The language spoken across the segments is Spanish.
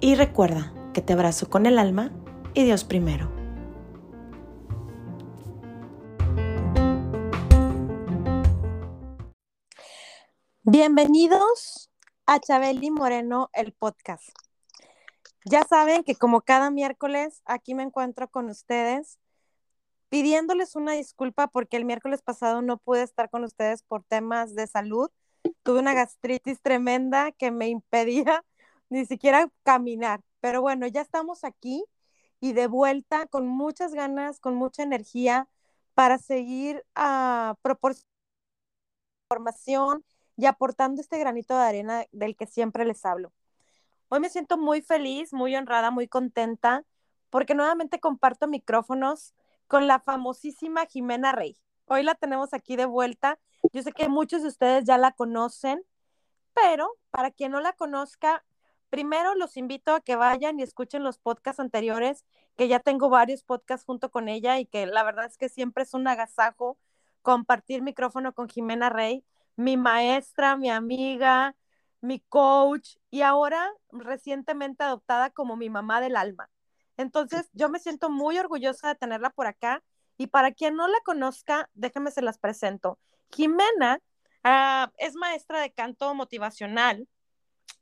y recuerda que te abrazo con el alma y Dios primero. Bienvenidos a Chabeli Moreno, el podcast. Ya saben que como cada miércoles aquí me encuentro con ustedes pidiéndoles una disculpa porque el miércoles pasado no pude estar con ustedes por temas de salud. Tuve una gastritis tremenda que me impedía ni siquiera caminar. Pero bueno, ya estamos aquí y de vuelta con muchas ganas, con mucha energía para seguir uh, proporcionando información y aportando este granito de arena del que siempre les hablo. Hoy me siento muy feliz, muy honrada, muy contenta, porque nuevamente comparto micrófonos con la famosísima Jimena Rey. Hoy la tenemos aquí de vuelta. Yo sé que muchos de ustedes ya la conocen, pero para quien no la conozca, primero los invito a que vayan y escuchen los podcasts anteriores, que ya tengo varios podcasts junto con ella y que la verdad es que siempre es un agasajo compartir micrófono con Jimena Rey mi maestra, mi amiga, mi coach y ahora recientemente adoptada como mi mamá del alma. Entonces, yo me siento muy orgullosa de tenerla por acá y para quien no la conozca, déjenme se las presento. Jimena uh, es maestra de canto motivacional.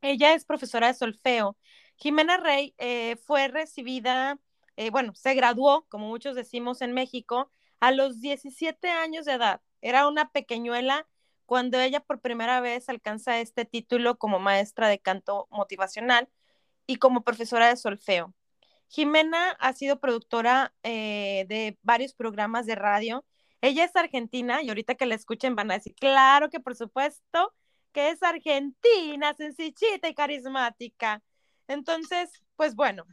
Ella es profesora de solfeo. Jimena Rey eh, fue recibida, eh, bueno, se graduó, como muchos decimos en México, a los 17 años de edad. Era una pequeñuela cuando ella por primera vez alcanza este título como maestra de canto motivacional y como profesora de solfeo. Jimena ha sido productora eh, de varios programas de radio. Ella es argentina y ahorita que la escuchen van a decir, claro que por supuesto que es argentina, sencillita y carismática. Entonces, pues bueno,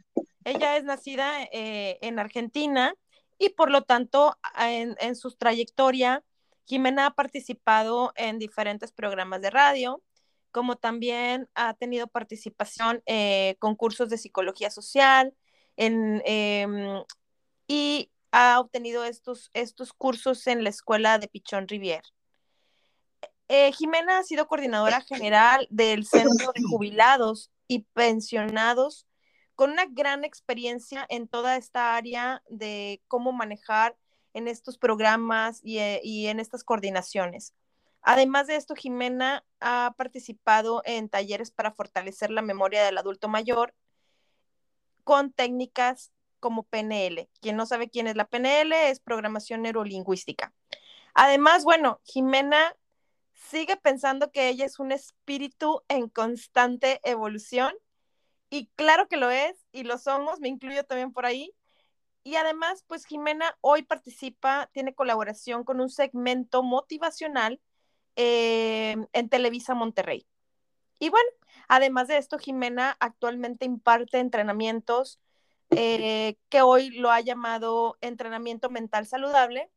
ella es nacida eh, en Argentina y por lo tanto en, en su trayectoria Jimena ha participado en diferentes programas de radio, como también ha tenido participación en concursos de psicología social en, em, y ha obtenido estos, estos cursos en la escuela de Pichón Rivier. Eh, Jimena ha sido coordinadora general del Centro de Jubilados y Pensionados con una gran experiencia en toda esta área de cómo manejar en estos programas eh, y, en estas coordinaciones. Además de esto, Jimena ha participado en talleres para fortalecer la memoria del adulto mayor con técnicas como PNL. Quien no sabe quién es la PNL es programación neurolingüística. Además, bueno, Jimena sigue pensando que ella es un espíritu en constante evolución y claro que lo es y lo somos, me incluyo también por ahí, y además, pues Jimena hoy participa, tiene colaboración con un segmento motivacional eh, en Televisa Monterrey. Y bueno, además de esto, Jimena actualmente imparte entrenamientos eh, que hoy lo ha llamado entrenamiento mental saludable.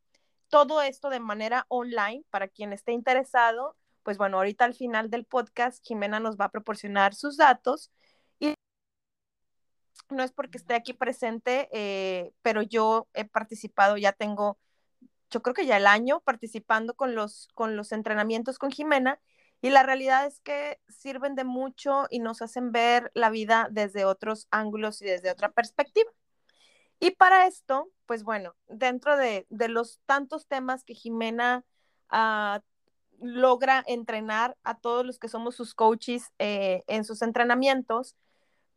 Todo esto de manera online para quien esté interesado. Pues bueno, ahorita al final del podcast, Jimena nos va a proporcionar sus datos no es porque esté aquí presente, eh, pero yo he participado, ya tengo, yo creo que ya el año participando con los, con los entrenamientos con Jimena y la realidad es que sirven de mucho y nos hacen ver la vida desde otros ángulos y desde otra perspectiva. Y para esto, pues bueno, dentro de, los tantos temas que Jimena ah, logra entrenar a todos los que somos sus coaches eh, en sus entrenamientos,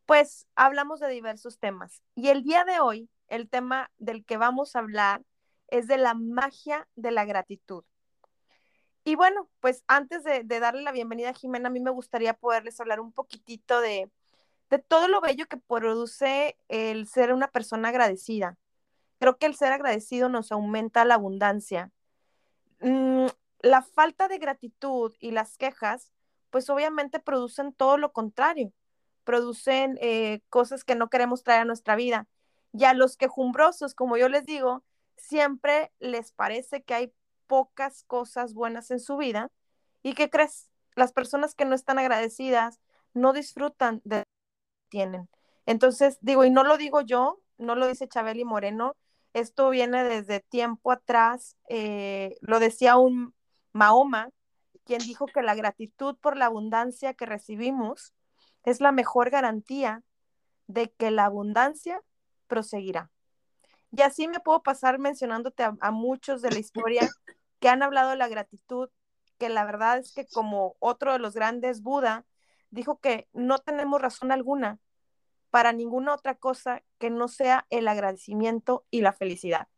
pues hablamos de diversos temas. Y el día de hoy, el tema del que vamos a hablar es de la magia de la gratitud. Y bueno, pues antes de, darle la bienvenida a Jimena, a mí me gustaría poderles hablar un poquitito de, todo lo bello que produce el ser una persona agradecida. Creo que el ser agradecido nos aumenta la abundancia. Mm, la falta de gratitud y las quejas, pues obviamente producen todo lo contrario producen eh, cosas que no queremos traer a nuestra vida. Y a los quejumbrosos, como yo les digo, siempre les parece que hay pocas cosas buenas en su vida. ¿Y qué crees? Las personas que no están agradecidas no disfrutan de tienen. Entonces, digo, y no lo digo yo, no lo dice Chabeli Moreno, esto viene desde tiempo atrás, eh, lo decía un Mahoma, quien dijo que la gratitud por la abundancia que recibimos es la mejor garantía de que la abundancia proseguirá. Y así me puedo pasar mencionándote a, muchos de la historia que han hablado de la gratitud, que la verdad es que como otro de los grandes Buda, dijo que no tenemos razón alguna para ninguna otra cosa que no sea el agradecimiento y la felicidad.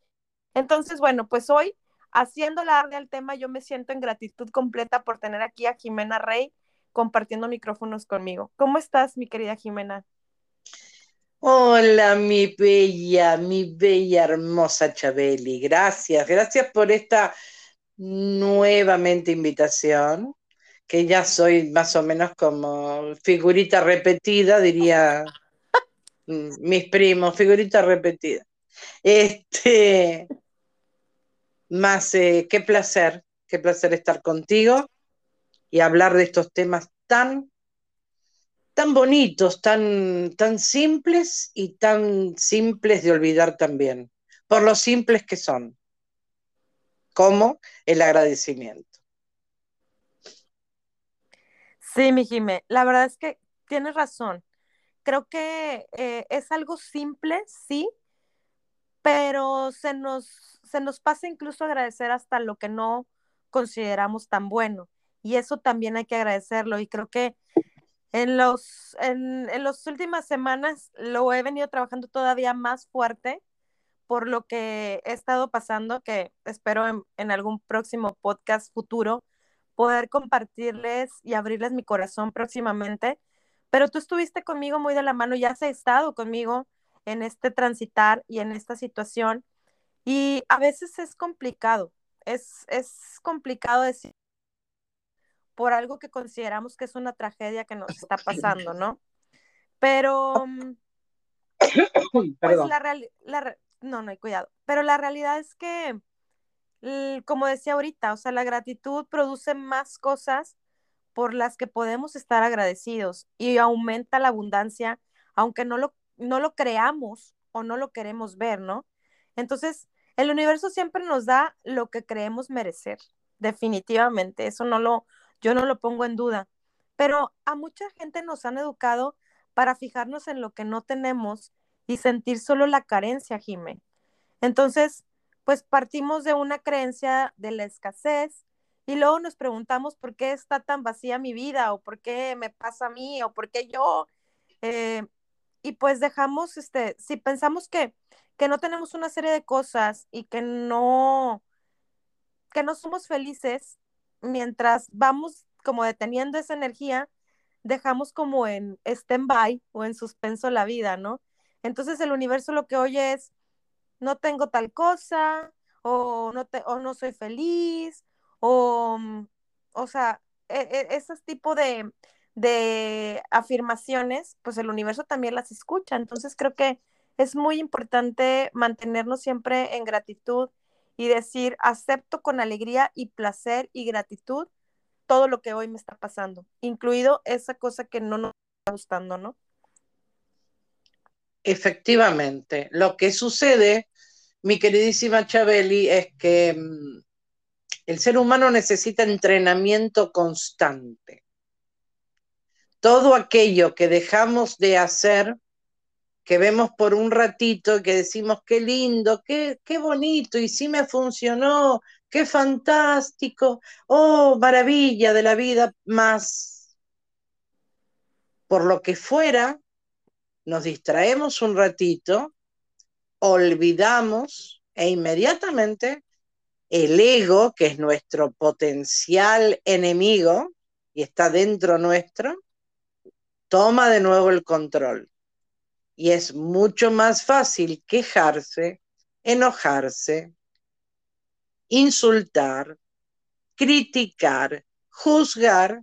Entonces, bueno, pues hoy, haciendo la al tema, yo me siento en gratitud completa por tener aquí a Jimena Rey compartiendo micrófonos conmigo. ¿Cómo estás, mi querida Jimena? Hola, mi bella, mi bella, hermosa Chabeli. Gracias, gracias por esta nuevamente invitación, que ya soy más o menos como figurita repetida, diría mm, mis primos, figurita repetida. Este, más, eh, qué placer, qué placer estar contigo y hablar de estos temas tan, tan bonitos, tan, tan simples y tan simples de olvidar también, por lo simples que son como el agradecimiento. Sí, mi Jimé, la verdad es que tienes razón. Creo que eh, es algo simple, sí, pero se nos, se nos pasa incluso agradecer hasta lo que no consideramos tan bueno. Y eso también hay que agradecerlo. Y creo que en los en, en las últimas semanas lo he venido trabajando todavía más fuerte por lo que he estado pasando, que espero en, algún próximo podcast futuro poder compartirles y abrirles mi corazón próximamente. Pero tú estuviste conmigo muy de la mano, ya has estado conmigo en este transitar y en esta situación. Y a veces es complicado, es, es complicado decir por algo que consideramos que es una tragedia que nos está pasando, ¿no? Pero, mm, pues la, realidad no, no hay cuidado. Pero la realidad es que, como decía ahorita, o sea, la gratitud produce más cosas por las que podemos estar agradecidos y aumenta la abundancia, aunque no lo, no lo creamos o no lo queremos ver, ¿no? Entonces, el universo siempre nos da lo que creemos merecer, definitivamente, eso no lo, yo no lo pongo en duda, pero a mucha gente nos han educado para fijarnos en lo que no tenemos y sentir solo la carencia, Jime. Entonces, pues partimos de una creencia de la escasez y luego nos preguntamos por qué está tan vacía mi vida o por qué me pasa a mí o por qué yo. Eh, y pues dejamos, este, si pensamos que, que no tenemos una serie de cosas y que no, que no somos felices, mientras vamos como deteniendo esa energía, dejamos como en stand-by o en suspenso la vida, ¿no? Entonces el universo lo que oye es, no tengo tal cosa, o no, te, o no soy feliz, o, mm, o sea, e, e, esos tipos de, de afirmaciones, pues el universo también las escucha. Entonces creo que es muy importante mantenernos siempre en gratitud y decir, acepto con alegría y placer y gratitud todo lo que hoy me está pasando, incluido esa cosa que no nos está gustando, ¿no? Efectivamente, lo que sucede, mi queridísima Chabeli, es que mm, el ser humano necesita entrenamiento constante. Todo aquello que dejamos de hacer, que vemos por un ratito y que decimos qué lindo, qué, qué bonito, y sí me funcionó, qué fantástico, oh, maravilla de la vida, más por lo que fuera, nos distraemos un ratito, olvidamos e inmediatamente el ego, que es nuestro potencial enemigo y está dentro nuestro, toma de nuevo el control. Y es mucho más fácil quejarse, enojarse, insultar, criticar, juzgar,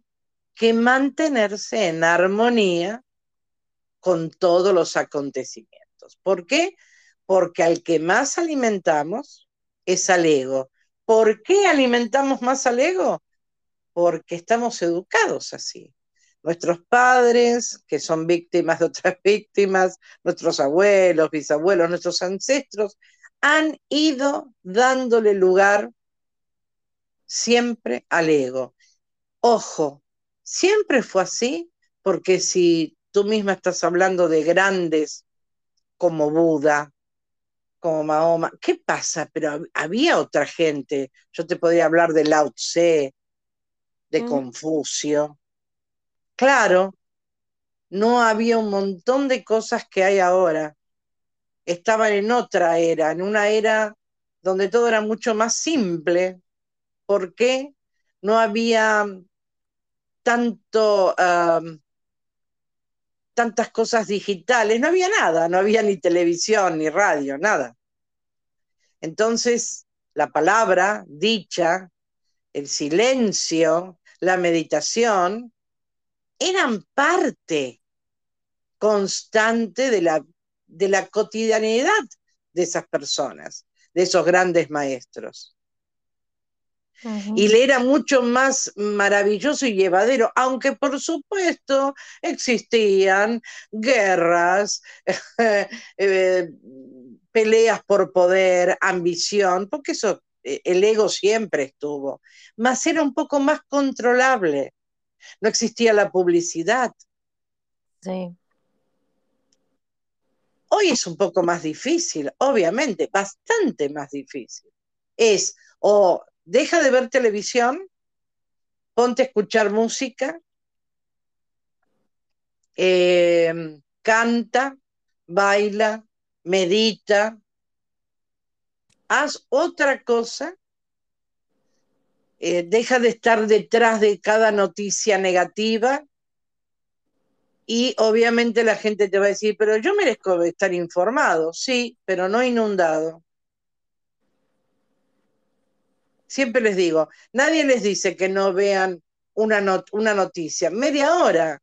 que mantenerse en armonía con todos los acontecimientos. ¿Por qué? Porque al que más alimentamos es al ego. ¿Por qué alimentamos más al ego? Porque estamos educados así. Nuestros padres, que son víctimas de otras víctimas, nuestros abuelos, bisabuelos, nuestros ancestros, han ido dándole lugar siempre al ego. Ojo, siempre fue así, porque si tú misma estás hablando de grandes como Buda, como Mahoma, ¿qué pasa? Pero había otra gente. Yo te podría hablar de Lao Tse, de mm. Confucio. Claro, no había un montón de cosas que hay ahora. Estaban en otra era, en una era donde todo era mucho más simple. ¿Por qué? No había tanto, tantas cosas digitales, no había nada, no había ni televisión, ni radio, nada. Entonces, la palabra dicha, el silencio, la meditación, eran parte constante de la, de la cotidianidad de esas personas, de esos grandes maestros. Y le era mucho más maravilloso y llevadero, aunque por supuesto existían guerras, eh, peleas por poder, ambición, porque eso, eh, el ego siempre estuvo, mas era un poco más controlable. No existía la publicidad. Sí. Hoy es un poco más difícil, obviamente, bastante más difícil. Es o deja de ver televisión, ponte a escuchar música, eh, canta, baila, medita, haz otra cosa, eh, deja de estar detrás de cada noticia negativa y obviamente la gente te va a decir, pero yo merezco estar informado, sí, pero no inundado. Siempre les digo, nadie les dice que no vean una, una noticia, media hora.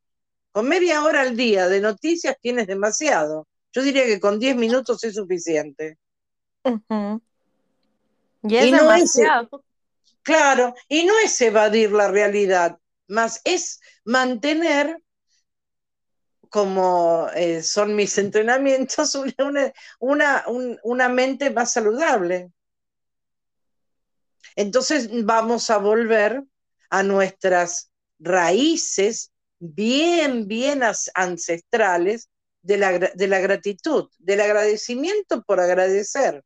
Con media hora al día de noticias tienes demasiado. Yo diría que con 10 minutos es suficiente. Y es demasiado. claro, y no es evadir la realidad, más es mantener, como eh, son mis entrenamientos, una, una mente más saludable. Entonces vamos a volver a nuestras raíces bien, bien ancestrales de la, de la gratitud, del agradecimiento por agradecer.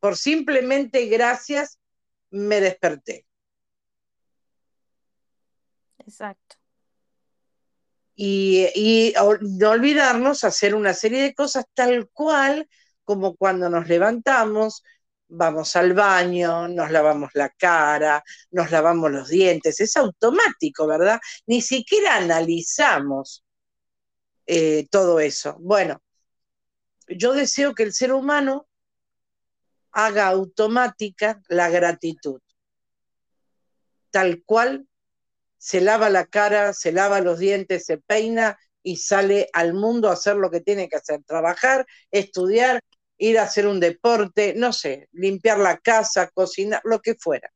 Por simplemente gracias me desperté. Exacto. Y, y, no olvidarnos hacer una serie de cosas tal cual como cuando nos levantamos, vamos al baño, nos lavamos la cara, nos lavamos los dientes, es automático, ¿verdad? Ni siquiera analizamos eh, todo eso. Bueno, yo deseo que el ser humano haga automática la gratitud, tal cual se lava la cara, se lava los dientes, se peina y sale al mundo a hacer lo que tiene que hacer, trabajar, estudiar, ir a hacer un deporte, no sé, limpiar la casa, cocinar, lo que fuera.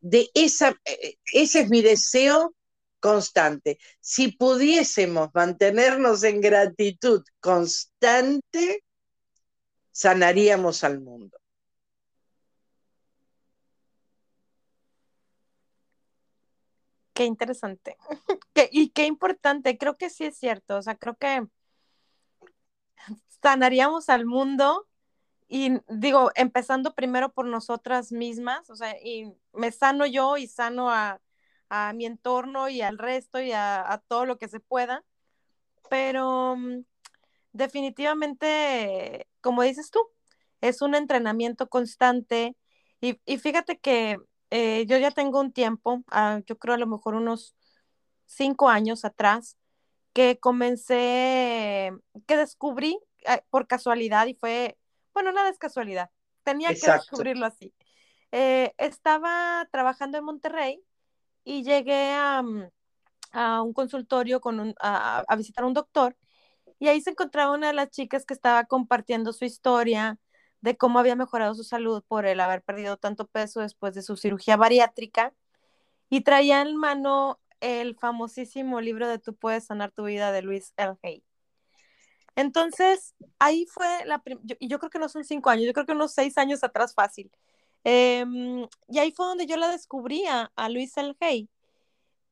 De esa, eh, ese es mi deseo constante. Si pudiésemos mantenernos en gratitud constante, sanaríamos al mundo. Qué interesante. y qué importante, creo que sí es cierto. O sea, creo que sanaríamos al mundo. Y digo, empezando primero por nosotras mismas, o sea, y me sano yo y sano a, mi entorno y al resto y a, todo lo que se pueda, pero mm, definitivamente, como dices tú, es un entrenamiento constante. Y, fíjate que eh, yo ya tengo un tiempo, ah, yo creo a lo mejor unos cinco años atrás, que comencé, que descubrí eh, por casualidad y fue, bueno, nada es casualidad, tenía que descubrirlo así. Eh, estaba trabajando en Monterrey y llegué a, mm, un consultorio con a, visitar a un doctor y ahí se encontraba una de las chicas que estaba compartiendo su historia de cómo había mejorado su salud por el haber perdido tanto peso después de su cirugía bariátrica y traía en mano el famosísimo libro de Tú puedes sanar tu vida de Luis L. Hay. Entonces, ahí fue la, y yo creo que no son cinco años, yo creo que unos seis años atrás fácil. Em, y ahí fue donde yo la descubría a Luis El Hey,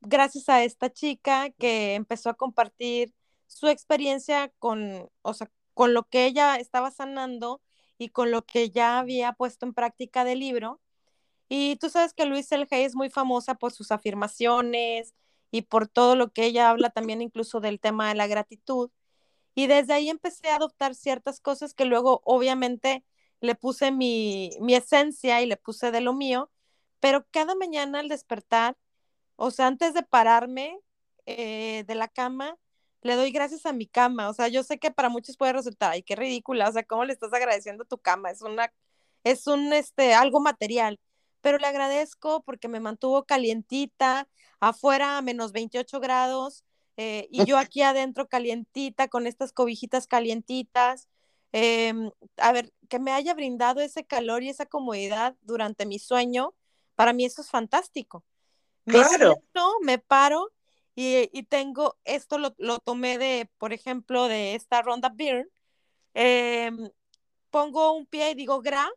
gracias a esta chica que empezó a compartir su experiencia con, o sea, con lo que ella estaba sanando y con lo que ya había puesto en práctica del libro. Y tú sabes que Luis El Hey es muy famosa por sus afirmaciones y por todo lo que ella habla también incluso del tema de la gratitud. Y desde ahí empecé a adoptar ciertas cosas que luego obviamente le puse mi, esencia y le puse de lo mío, pero cada mañana al despertar, o sea, antes de pararme eh, de la cama, le doy gracias a mi cama. O sea, yo sé que para muchos puede resultar, ay, qué ridícula, o sea, ¿cómo le estás agradeciendo a tu cama? Es una, es un, este, algo material, pero le agradezco porque me mantuvo calientita, afuera a menos 28 grados, eh, y yo aquí adentro calientita, con estas cobijitas calientitas. Em, a ver, que me haya brindado ese calor y esa comodidad durante mi sueño, para mí eso es fantástico. Me siento, me paro y, tengo, esto lo, tomé de, por ejemplo, de esta ronda Beer. Em, pongo un pie y digo gra,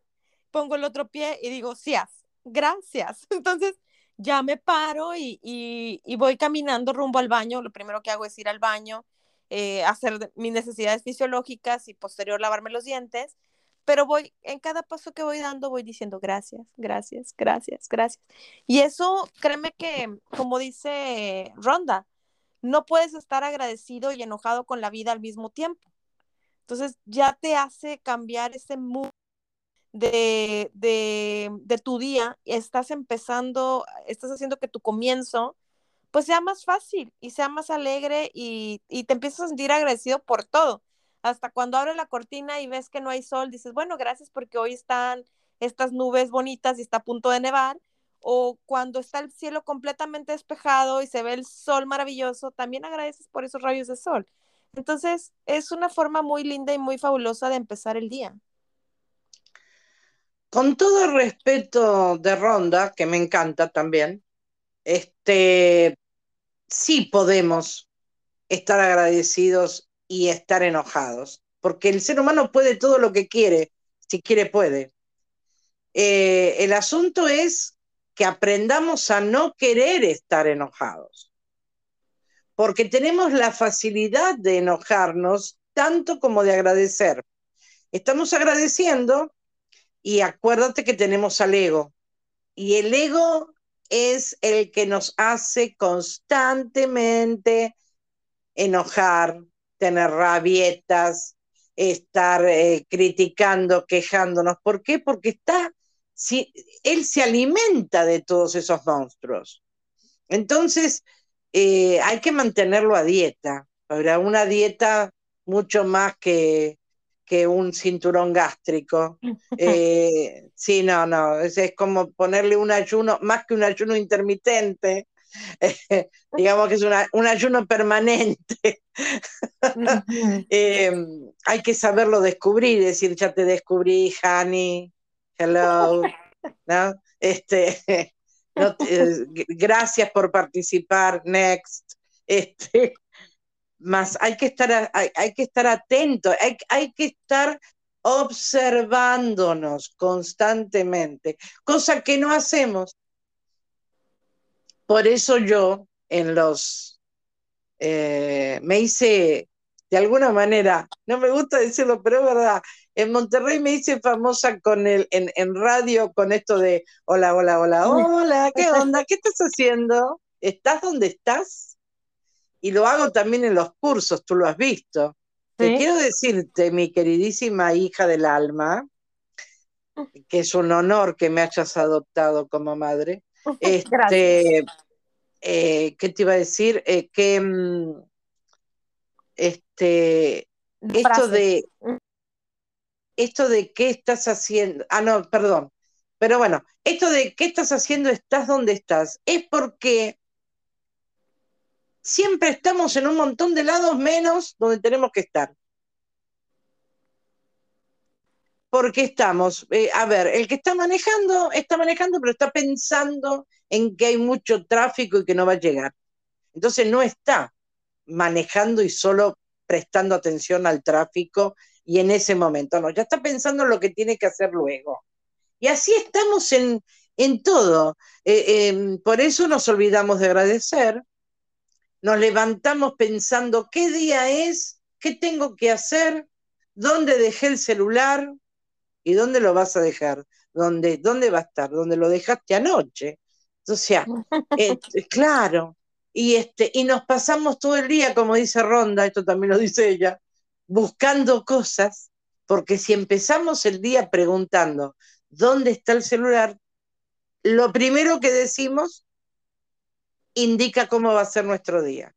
pongo el otro pie y digo sias, gracias. Entonces, ya me paro y, y, voy caminando rumbo al baño. Lo primero que hago es ir al baño, eh, hacer mis necesidades fisiológicas y posterior lavarme los dientes. Pero voy, en cada paso que voy dando, voy diciendo gracias, gracias, gracias, gracias. Y eso, créeme que, como dice Ronda, no puedes estar agradecido y enojado con la vida al mismo tiempo. Entonces ya te hace cambiar ese mood de, de, tu día, estás empezando, estás haciendo que tu comienzo pues sea más fácil y sea más alegre y, te empiezas a sentir agradecido por todo. Hasta cuando abres la cortina y ves que no hay sol, dices, bueno, gracias porque hoy están estas nubes bonitas y está a punto de nevar. O cuando está el cielo completamente despejado y se ve el sol maravilloso, también agradeces por esos rayos de sol. Entonces, es una forma muy linda y muy fabulosa de empezar el día. Con todo respeto de Ronda, que me encanta también, este, sí podemos estar agradecidos y estar enojados, porque el ser humano puede todo lo que quiere, si quiere puede. Eh, el asunto es que aprendamos a no querer estar enojados, porque tenemos la facilidad de enojarnos tanto como de agradecer. Estamos agradeciendo y acuérdate que tenemos al ego. Y el ego es el que nos hace constantemente enojar, tener rabietas, estar eh, criticando, quejándonos. ¿Por qué? Porque está, si, él se alimenta de todos esos monstruos. Entonces, eh, hay que mantenerlo a dieta. Habrá una dieta mucho más que que un cinturón gástrico. Eh, sí, no, no, es, como ponerle un ayuno, más que un ayuno intermitente, digamos que es un ayuno permanente. Em, hay que saberlo descubrir, decir, ya te descubrí, honey, hello, ¿no? Este, gracias por participar, next. Este, más hay que estar, hay, que estar atento, hay, hay que estar observándonos constantemente, cosa que no hacemos. Por eso yo en los, eh, me hice, de alguna manera, no me gusta decirlo, pero es verdad, en Monterrey me hice famosa con el, en, en radio con esto de, hola, hola, hola, hola, ¿qué onda? ¿Qué estás haciendo? ¿Estás donde estás? Y lo hago también en los cursos, tú lo has visto. Te quiero decirte, mi queridísima hija del alma, que es un honor que me hayas adoptado como madre. Este, eh, ¿Qué te iba a decir? Eh, que mm, este, esto de, esto de qué estás haciendo. Ah, no, perdón, Pero bueno, esto de qué estás haciendo, estás donde estás, es porque siempre estamos en un montón de lados menos donde tenemos que estar. Porque estamos, eh, a ver, el que está manejando, está manejando, pero está pensando en que hay mucho tráfico y que no va a llegar. Entonces no está manejando y solo prestando atención al tráfico y en ese momento, no, ya está pensando en lo que tiene que hacer luego. Y así estamos en, todo. Eh, em, por eso nos olvidamos de agradecer, nos levantamos pensando qué día es, qué tengo que hacer, dónde dejé el celular y dónde lo vas a dejar, dónde, dónde va a estar, dónde lo dejaste anoche. O sea, eh, claro, y, este, y nos pasamos todo el día, como dice Ronda, esto también lo dice ella, buscando cosas, porque si empezamos el día preguntando dónde está el celular, lo primero que decimos indica cómo va a ser nuestro día.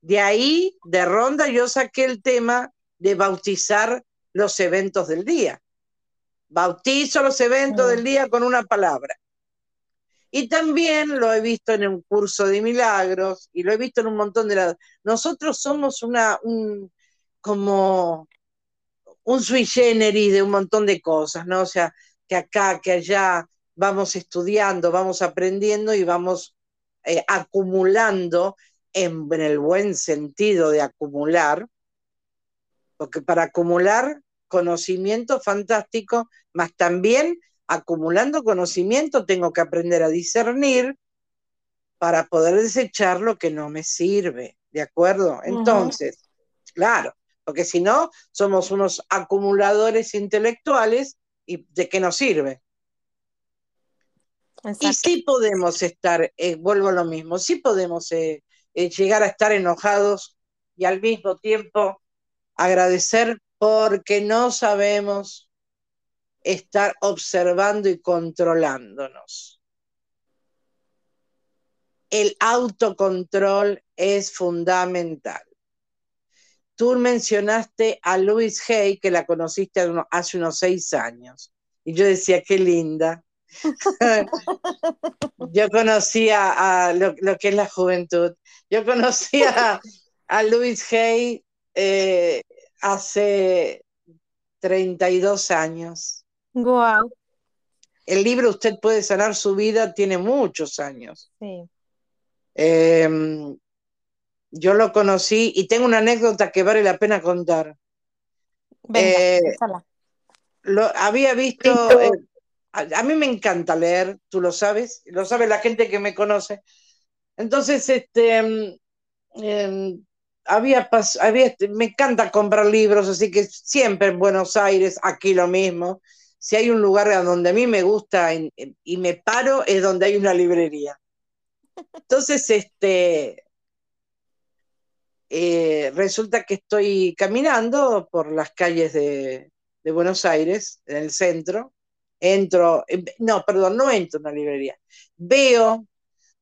De ahí, de Ronda, yo saqué el tema de bautizar los eventos del día. Bautizo los eventos del día con una palabra. Y también lo he visto en un curso de milagros y lo he visto en un montón de lados. Nosotros somos una, un, como un sui generis de un montón de cosas, ¿no? O sea, que acá, que allá vamos estudiando, vamos aprendiendo y vamos eh, acumulando en, en el buen sentido de acumular, porque para acumular conocimiento fantástico, más también acumulando conocimiento, tengo que aprender a discernir para poder desechar lo que no me sirve, ¿de acuerdo? Entonces, claro, porque si no, somos unos acumuladores intelectuales y ¿de qué nos sirve? Y sí podemos estar, eh, vuelvo a lo mismo, sí podemos eh, eh, llegar a estar enojados y al mismo tiempo agradecer porque no sabemos estar observando y controlándonos. El autocontrol es fundamental. Tú mencionaste a Louise Hay, que la conociste hace unos seis años. Y yo decía, qué linda. yo conocía a lo, que es la juventud. Yo conocía a Louise Hay eh, hace 32 años. Wow. El libro Usted puede sanar su vida tiene muchos años. Sí. Em, yo lo conocí y tengo una anécdota que vale la pena contar. Venga, eh, lo había visto. Eh, a, mí me encanta leer, tú lo sabes, lo sabe la gente que me conoce. Entonces, este, em, em, había, había, me encanta comprar libros, así que siempre en Buenos Aires, aquí lo mismo si hay un lugar donde a mí me gusta y me paro, es donde hay una librería. Entonces, este, eh, resulta que estoy caminando por las calles de, Buenos Aires, en el centro, entro, em, no, perdón, no entro en una librería, veo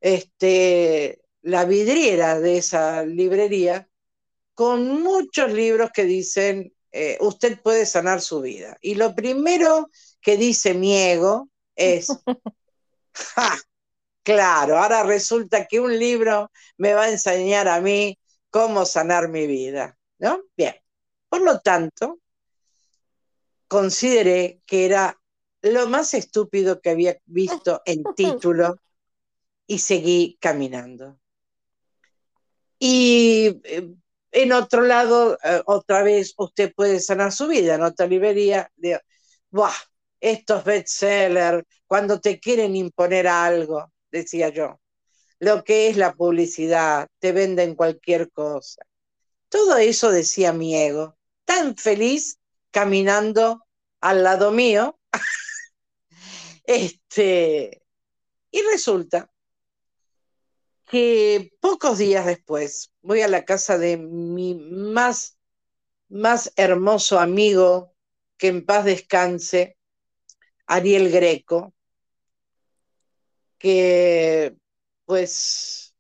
este, la vidriera de esa librería con muchos libros que dicen eh, usted puede sanar su vida. Y lo primero que dice mi ego es, claro, ahora resulta que un libro me va a enseñar a mí cómo sanar mi vida, ¿no? Bien, por lo tanto, consideré que era lo más estúpido que había visto en título y seguí caminando. Y eh, en otro lado, eh, otra vez, usted puede sanar su vida en otra librería. De, Buah, estos bestsellers, cuando te quieren imponer algo, decía yo. Lo que es la publicidad, te venden cualquier cosa. Todo eso decía mi ego, tan feliz caminando al lado mío. Este, y resulta que pocos días después voy a la casa de mi más, más hermoso amigo, que en paz descanse, Ariel Greco, que pues,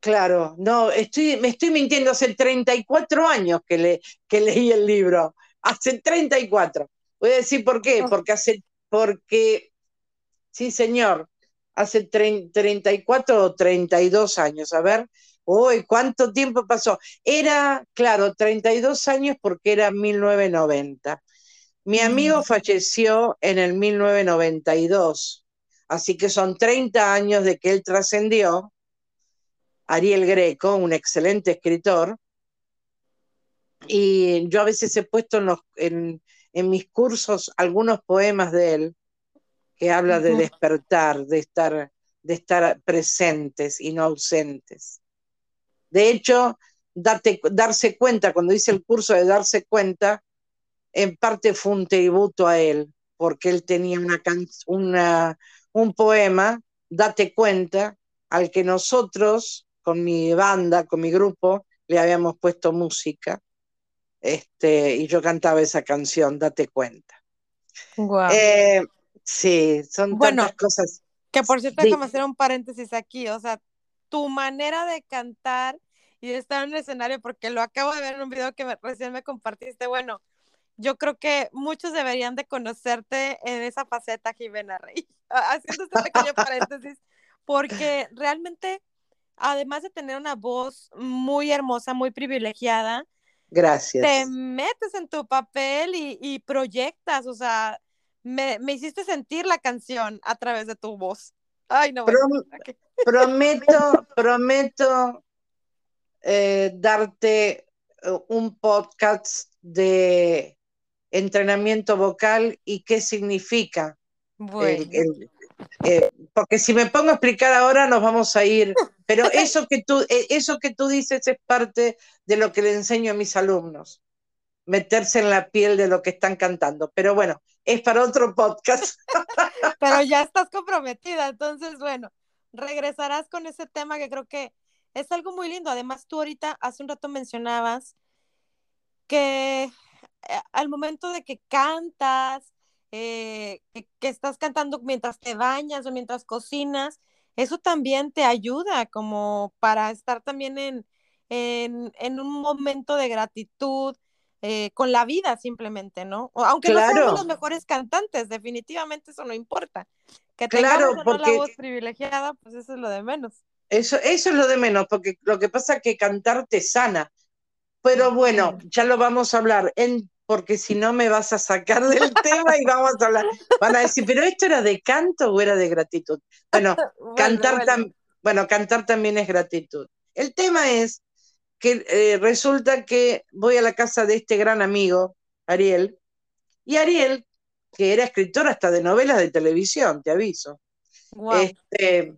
claro, no, estoy, me estoy mintiendo, hace 34 años que, le, que leí el libro, hace 34. Voy a decir por qué, oh. porque hace porque, sí, señor, hace 34 o 32 años, a ver, uy, ¿cuánto tiempo pasó? Era, claro, 32 años porque era 1990. Mi amigo falleció en el 1992, así que son 30 años de que él trascendió. Ariel Greco, un excelente escritor, y yo a veces he puesto en, los, en, en mis cursos algunos poemas de él que habla de despertar, de estar, de estar presentes y no ausentes. De hecho, darse cuenta, cuando hice el curso de darse cuenta, en parte fue un tributo a él, porque él tenía una, una, un poema, Date cuenta, al que nosotros, con mi banda, con mi grupo, le habíamos puesto música este, y yo cantaba esa canción, date cuenta. Eh, sí, son tantas cosas. Que por cierto, déjame hacer un paréntesis aquí, o sea, tu manera de cantar y de estar en el escenario, porque lo acabo de ver en un video que recién me compartiste, bueno, yo creo que muchos deberían de conocerte en esa faceta, Jimena Rey, haciendo este pequeño paréntesis, porque realmente, además de tener una voz muy hermosa, muy privilegiada, Gracias. Te metes en tu papel y, proyectas, o sea, me, hiciste sentir la canción a través de tu voz. Ay, no. prometo, prometo eh, darte eh, un podcast de entrenamiento vocal y qué significa. Bueno. Eh, porque si me pongo a explicar ahora nos vamos a ir, pero eso que tú, eh, eso que tú dices es parte de lo que le enseño a mis alumnos, meterse en la piel de lo que están cantando. Pero bueno, es para otro podcast. pero ya estás comprometida, entonces bueno, regresarás con ese tema que creo que es algo muy lindo. Además, tú ahorita hace un rato mencionabas que eh, al momento de que cantas, eh, que, estás cantando mientras te bañas o mientras cocinas, eso también te ayuda como para estar también en, en, un momento de gratitud eh, con la vida simplemente, ¿no? Aunque no seamos los mejores cantantes, definitivamente eso no importa. Que tengamos claro, la voz privilegiada, pues eso es lo de menos. Eso, eso es lo de menos, porque lo que pasa es que cantar te sana. Pero bueno, ya lo vamos a hablar. En porque si no me vas a sacar del tema y vamos a hablar. Van a decir, pero esto era de canto o era de gratitud. Bueno, cantar, bueno. cantar también es gratitud. El tema es que eh, resulta que voy a la casa de este gran amigo, Ariel, y Ariel, que era escritor hasta de novelas de televisión, te aviso. Este,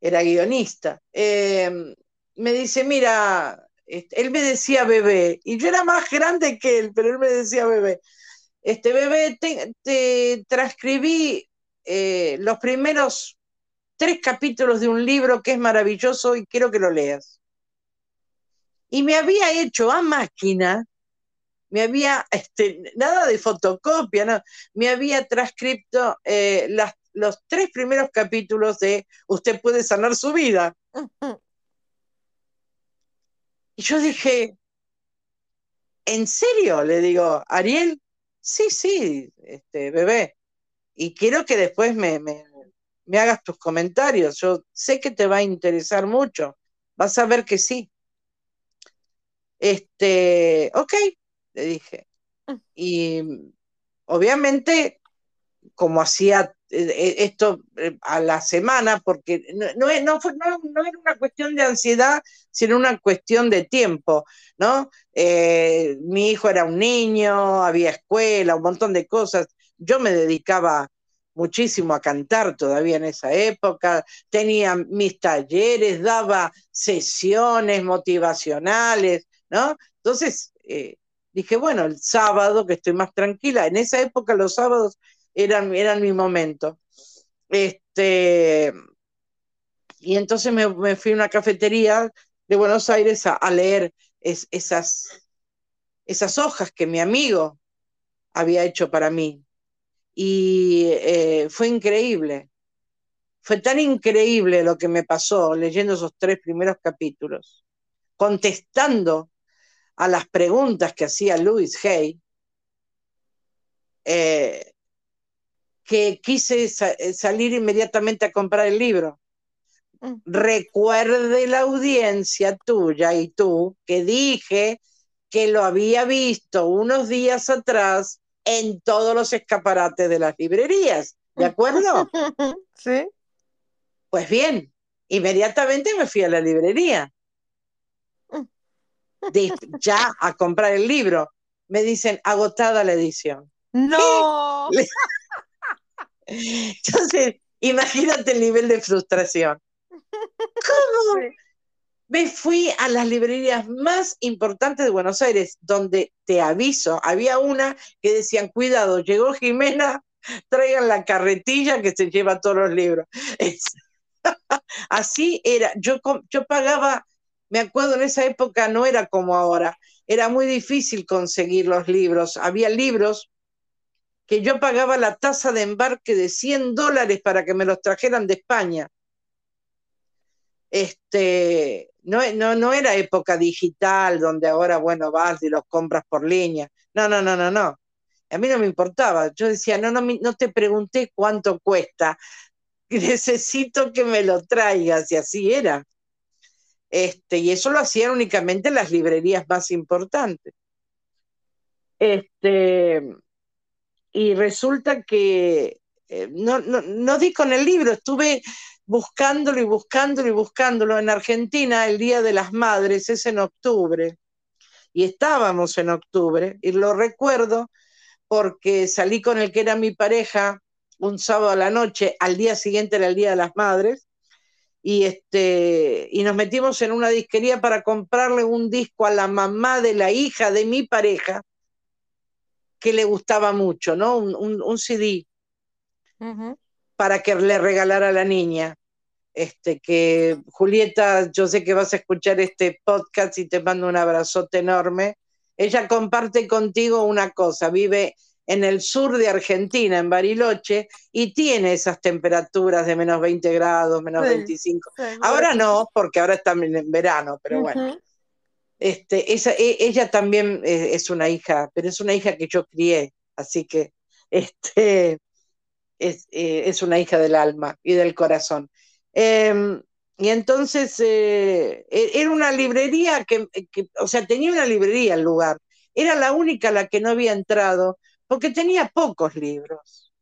era guionista. Eh, me dice, mira, este, él me decía bebé, y yo era más grande que él, pero él me decía bebé. Este bebé, te, transcribí eh, los primeros tres capítulos de un libro que es maravilloso y quiero que lo leas. Y me había hecho a máquina, me había, este, nada de fotocopia, no, me había transcripto eh, los tres primeros capítulos de Usted puede sanar su vida. Y yo dije, ¿en serio? Le digo, Ariel, sí, sí, este, bebé. Y quiero que después me, me, hagas tus comentarios. Yo sé que te va a interesar mucho. Vas a ver que sí. Este, ok, le dije. Mm. Y obviamente, como hacía esto eh, a la semana, porque no, no, no, no, era una cuestión de ansiedad, sino una cuestión de tiempo, ¿no? mi hijo era un niño, había escuela, un montón de cosas. Yo me dedicaba muchísimo a cantar todavía en esa época, tenía mis talleres, daba sesiones motivacionales, ¿no? Entonces, dije, bueno, el sábado que estoy más tranquila, en esa época los sábados eran, eran mi momento. Este, y entonces me, fui a una cafetería de Buenos Aires a, leer esas, esas hojas que mi amigo había hecho para mí. Y eh, fue increíble. Fue tan increíble lo que me pasó leyendo esos tres primeros capítulos, contestando a las preguntas que hacía Louis Hay. Eh, que quise eh, salir inmediatamente a comprar el libro. Mm. Recuerde la audiencia tuya y tú que dije que lo había visto unos días atrás en todos los escaparates de las librerías. ¿De acuerdo? Sí. Pues bien, inmediatamente me fui a la librería. ya a comprar el libro. Me dicen, agotada la edición. No. Entonces, imagínate el nivel de frustración. ¿Cómo? Me fui a las librerías más importantes de Buenos Aires, donde te aviso, había una que decían, cuidado, llegó Jimena, traigan la carretilla que se lleva todos los libros. así era, yo, yo pagaba, me acuerdo en esa época no era como ahora, era muy difícil conseguir los libros, había libros que yo pagaba la tasa de embarque de 100 dólares para que me los trajeran de España. Este, no, no, no era época digital donde ahora, bueno, vas y los compras por línea. No, no, no, no, no. A mí no me importaba. Yo decía, no, no, no te pregunté cuánto cuesta. Necesito que me lo traigas. Y así era. Este, y eso lo hacían únicamente las librerías más importantes. Este, y resulta que eh, no, no, no di con el libro, estuve buscándolo y buscándolo y buscándolo. En Argentina el Día de las Madres es en octubre y estábamos en octubre y lo recuerdo porque salí con el que era mi pareja un sábado a la noche, al día siguiente era el Día de las Madres y este y nos metimos en una disquería para comprarle un disco a la mamá de la hija de mi pareja que le gustaba mucho, ¿no? Un, CD para que le regalara a la niña. Este, que Julieta, yo sé que vas a escuchar este podcast y te mando un abrazote enorme. Ella comparte contigo una cosa, vive en el sur de Argentina, en Bariloche, y tiene esas temperaturas de menos 20 grados, menos 25. ahora no, porque ahora está en verano, pero bueno. Este, esa, e, ella también eh, es una hija, pero es una hija que yo crié, así que este, es, eh, es una hija del alma y del corazón. Em, y entonces eh, e, era una librería que, o sea, tenía una librería el lugar. Era la única a la que no había entrado porque tenía pocos libros.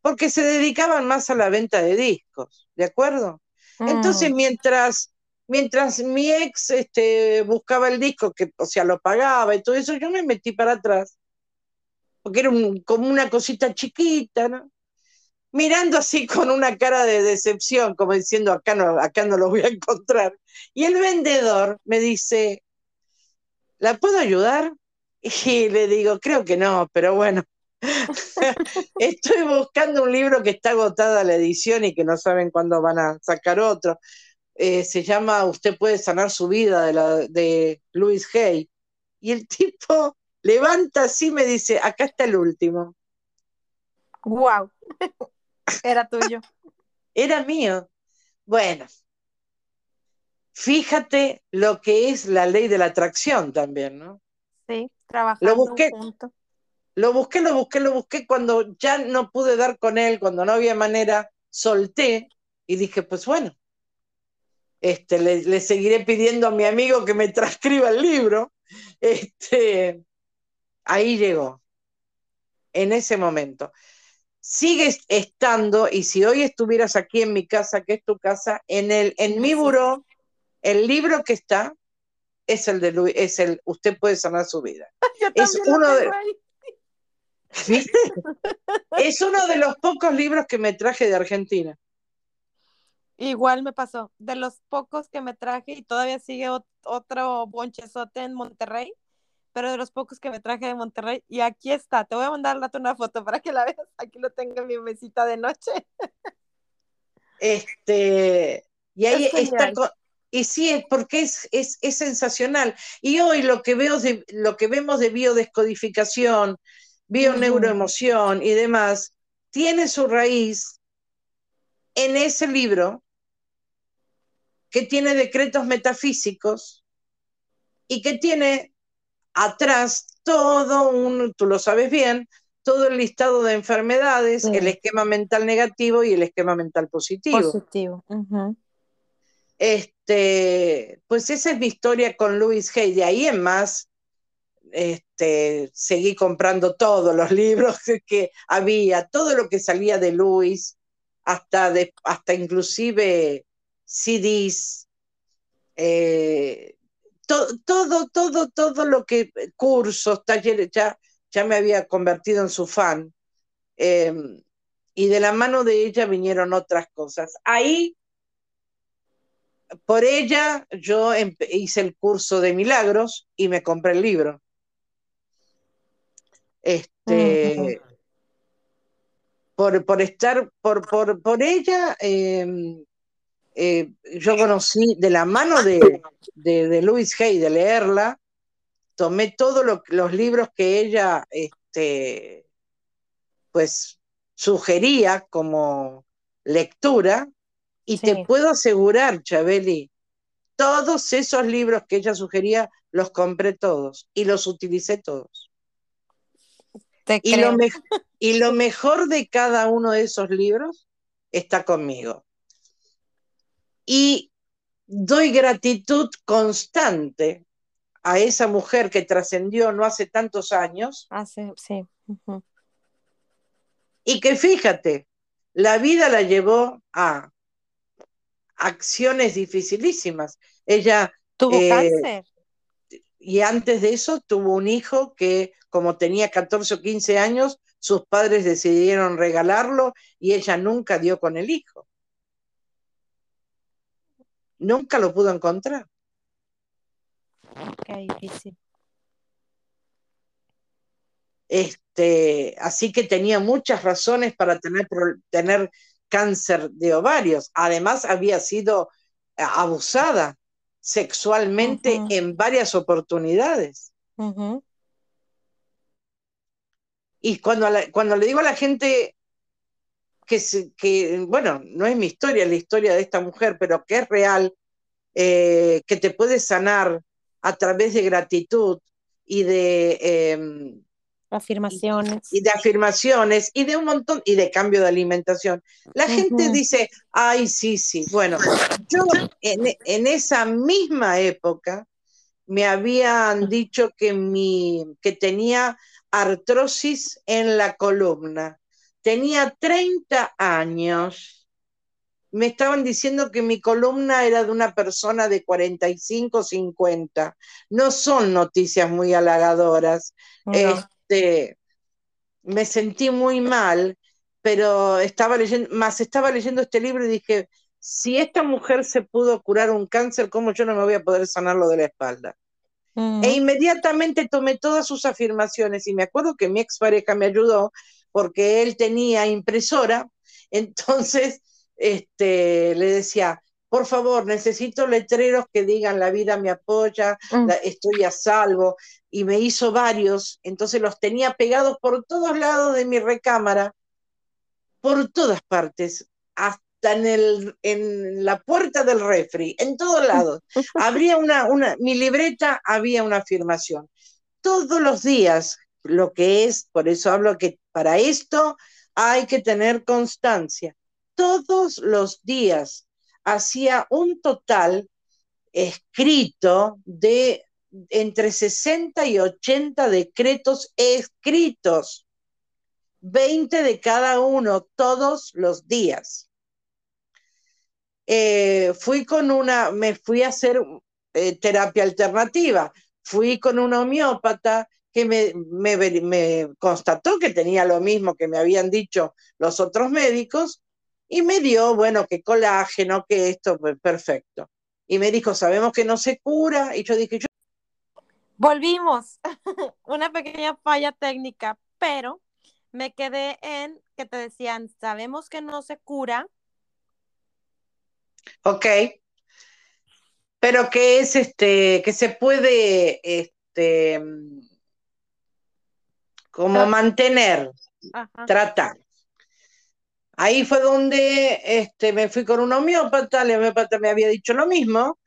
Porque se dedicaban más a la venta de discos, ¿de acuerdo? Entonces, mm. mientras, mientras mi ex este, buscaba el disco, que, o sea, lo pagaba y todo eso, yo me metí para atrás. Porque era como una cosita chiquita, ¿no? mirando así con una cara de decepción, como diciendo, acá no, acá no lo voy a encontrar. Y el vendedor me dice, ¿la puedo ayudar? Y le digo, creo que no, pero bueno, estoy buscando un libro que está agotada la edición y que no saben cuándo van a sacar otro. Eh, se llama Usted puede sanar su vida de, la, de Louis Hay. Y el tipo levanta así y me dice, acá está el último. Wow. Era tuyo. Era mío. Bueno, fíjate lo que es la ley de la atracción también, ¿no? Sí, trabajando lo busqué, Lo busqué, lo busqué, lo busqué. Cuando ya no pude dar con él, cuando no había manera, solté y dije, pues bueno, este, le, seguiré pidiendo a mi amigo que me transcriba el libro. Este, ahí llegó, en ese momento sigues estando, y si hoy estuvieras aquí en mi casa, que es tu casa, en, el, en mi buró, el libro que está es el de Luis, es el Usted puede sanar su vida. es uno de, es uno de los pocos libros que me traje de Argentina. Igual me pasó, de los pocos que me traje y todavía sigue otro bonchezote en Monterrey pero de los pocos que me traje de Monterrey. Y aquí está, te voy a mandar una foto para que la veas. Aquí lo tengo en mi mesita de noche. Este, y ahí está. Y sí, es porque es, es, es, sensacional. Y hoy lo que, veo de, lo que vemos de biodescodificación, bioneuroemoción y demás, tiene su raíz en ese libro que tiene decretos metafísicos y que tiene atrás todo un, tú lo sabes bien, todo el listado de enfermedades, Sí. el esquema mental negativo y el esquema mental positivo. Positivo. Este, pues esa es mi historia con Louis Hay. De ahí en más, este, seguí comprando todos los libros que había, todo lo que salía de Louis, hasta, de, hasta inclusive CDs, eh, to- todo, todo, todo lo que, cursos, talleres, ya, ya me había convertido en su fan. Eh, y de la mano de ella vinieron otras cosas. Ahí por ella yo hice el curso de milagros y me compré el libro. Este, por, por estar, por, por, por ella, eh, eh, yo conocí de la mano de, de, de Louise Hay, de leerla, tomé todos lo- los libros que ella, este, pues, sugería como lectura, y Sí. te puedo asegurar, Chabeli, todos esos libros que ella sugería, los compré todos y los utilicé todos. Te Y lo, creo. y lo mejor de cada uno de esos libros está conmigo. Y doy gratitud constante a esa mujer que trascendió no hace tantos años Hace, sí. ujú. y que fíjate, la vida la llevó a acciones dificilísimas. Ella, Tuvo Eh, cáncer. y antes de eso, tuvo un hijo que, como tenía 14 o 15 años, sus padres decidieron regalarlo y ella nunca dio con el hijo. Nunca lo pudo encontrar. Qué difícil. Este, así que tenía muchas razones para tener, tener cáncer de ovarios. Además, había sido eh, abusada sexualmente en varias oportunidades. Y cuando, la- cuando le digo a la gente que, bueno, no es mi historia, es la historia de esta mujer, pero que es real, eh, que te puede sanar a través de gratitud y de, eh, Afirmaciones. y de afirmaciones y de un montón y de cambio de alimentación. La gente dice, ay, sí, sí. Bueno, yo en, en esa misma época me habían dicho que, mi, que tenía artrosis en la columna. Tenía 30 años. Me estaban diciendo que mi columna era de una persona de 45, 50. No son noticias muy halagadoras. No. Este, me sentí muy mal, pero estaba leyendo, más estaba leyendo este libro y dije, si esta mujer se pudo curar un cáncer, ¿cómo yo no me voy a poder sanarlo de la espalda? Ujú. E inmediatamente tomé todas sus afirmaciones y me acuerdo que mi expareja me ayudó porque él tenía impresora, entonces este, le decía, por favor, necesito letreros que digan la vida me apoya, Mm. la- estoy a salvo, y me hizo varios, entonces los tenía pegados por todos lados de mi recámara, por todas partes, hasta en, el, en la puerta del refri, en todos lados. Habría una, una, mi libreta había una afirmación. Todos los días, lo que es, por eso hablo que para esto hay que tener constancia. Todos los días hacía un total escrito de entre 60 y 80 decretos escritos, 20 de cada uno todos los días. Eh, fui con una, me fui a hacer eh, terapia alternativa, fui con una homeópata que me, me, me constató que tenía lo mismo que me habían dicho los otros médicos y me dio, bueno, que colágeno, que esto, perfecto. Y me dijo, sabemos que no se cura. Y yo dije, yo Volvimos. Una pequeña falla técnica, pero me quedé en que te decían, sabemos que no se cura. Ok. Pero que es este, que se puede este como Tra- mantener, Ajá. tratar. Ahí fue donde este, me fui con un homeópata, el homeópata me había dicho lo mismo,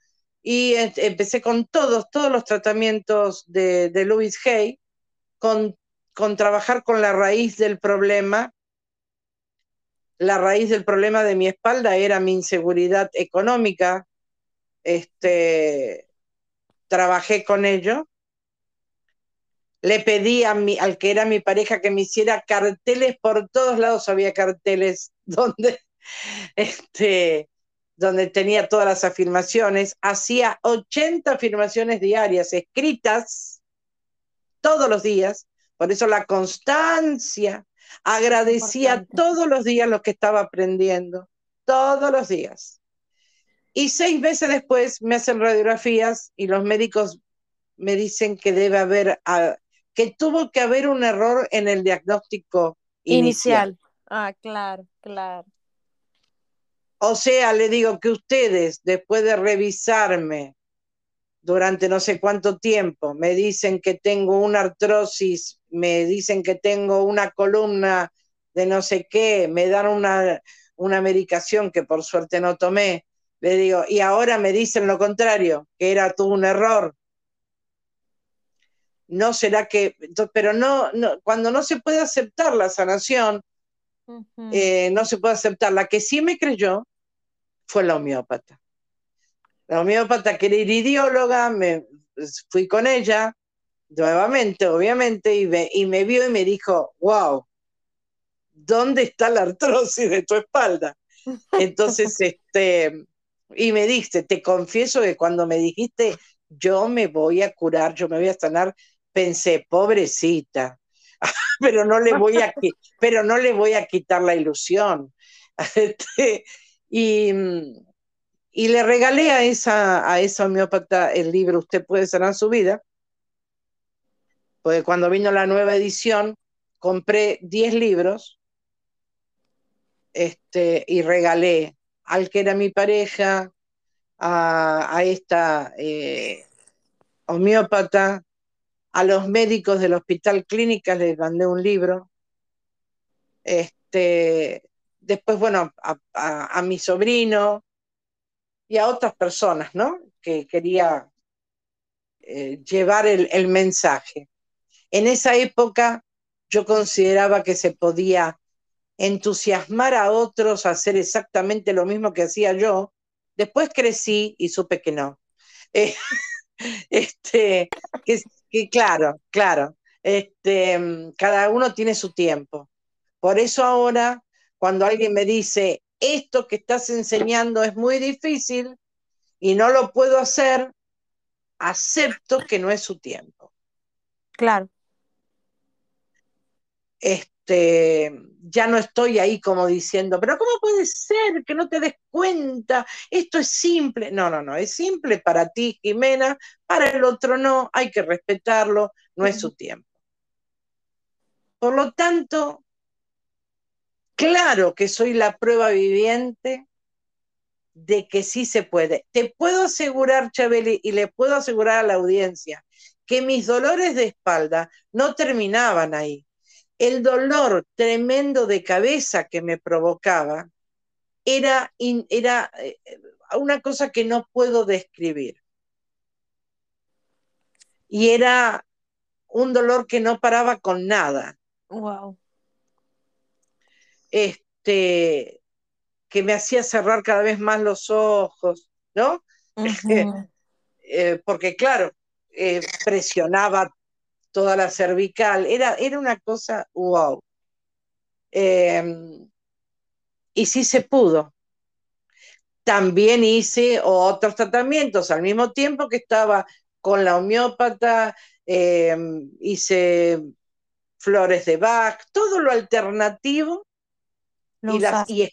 y este, empecé con todos, todos los tratamientos de, de Louis Hay, con con trabajar con la raíz del problema. La raíz del problema de mi espalda era mi inseguridad económica. Este, trabajé con ello. Le pedí a mi, al que era mi pareja que me hiciera carteles por todos lados, había carteles donde, este, donde tenía todas las afirmaciones. Hacía 80 afirmaciones diarias escritas todos los días por eso la constancia, agradecía todos los días lo que estaba aprendiendo, todos los días. Y seis meses después me hacen radiografías y los médicos me dicen que debe haber, ah, que tuvo que haber un error en el diagnóstico inicial. inicial. Ah, claro, claro. O sea, le digo que ustedes, después de revisarme durante no sé cuánto tiempo, me dicen que tengo una artrosis, me dicen que tengo una columna de no sé qué, me dan una, una medicación que por suerte no tomé, le digo, y ahora me dicen lo contrario, que era todo un error. No será que, pero no, cuando no se puede aceptar la sanación, eh, no se puede aceptar. La que sí me creyó fue la homeópata la homeópata que era iridióloga, me fui con ella nuevamente, obviamente, y me, y me vio y me dijo, wow, ¿dónde está la artrosis de tu espalda? Entonces, este, y me dijiste, te confieso que cuando me dijiste, yo me voy a curar, yo me voy a sanar, pensé, pobrecita, pero no le voy a, pero no le voy a quitar la ilusión. Este, y, y le regalé a esa, a esa homeópata el libro Usted puede sanar su vida, porque cuando vino la nueva edición, compré 10 libros este, y regalé al que era mi pareja, a, esta eh, homeópata, a los médicos del hospital clínica les mandé un libro. Este, después, bueno, a mi sobrino, y a otras personas, ¿no? Que quería eh, llevar el, mensaje. En esa época yo consideraba que se podía entusiasmar a otros a hacer exactamente lo mismo que hacía yo. Después crecí y supe que no. Eh, este, claro, claro, este, cada uno tiene su tiempo. Por eso ahora, cuando alguien me dice, esto que estás enseñando es muy difícil y no lo puedo hacer, acepto que no es su tiempo. Claro. Este, ya no estoy ahí como diciendo, pero ¿cómo puede ser que no te des cuenta? Esto es simple. No, no, no, es simple para ti, Jimena, para el otro no, hay que respetarlo, no es su tiempo. Por lo tanto, Claro que soy la prueba viviente de que sí se puede. Te puedo asegurar, Chabeli, y le puedo asegurar a la audiencia, que mis dolores de espalda no terminaban ahí. El dolor tremendo de cabeza que me provocaba era, era eh, una cosa que no puedo describir. Y era un dolor que no paraba con nada. Wow este, que me hacía cerrar cada vez más los ojos, ¿no? Eh, porque claro, eh, presionaba toda la cervical, era, era una cosa wow. Em, y sí se pudo. También hice otros tratamientos al mismo tiempo que estaba con la homeópata, em, hice flores de Bach, todo lo alternativo y,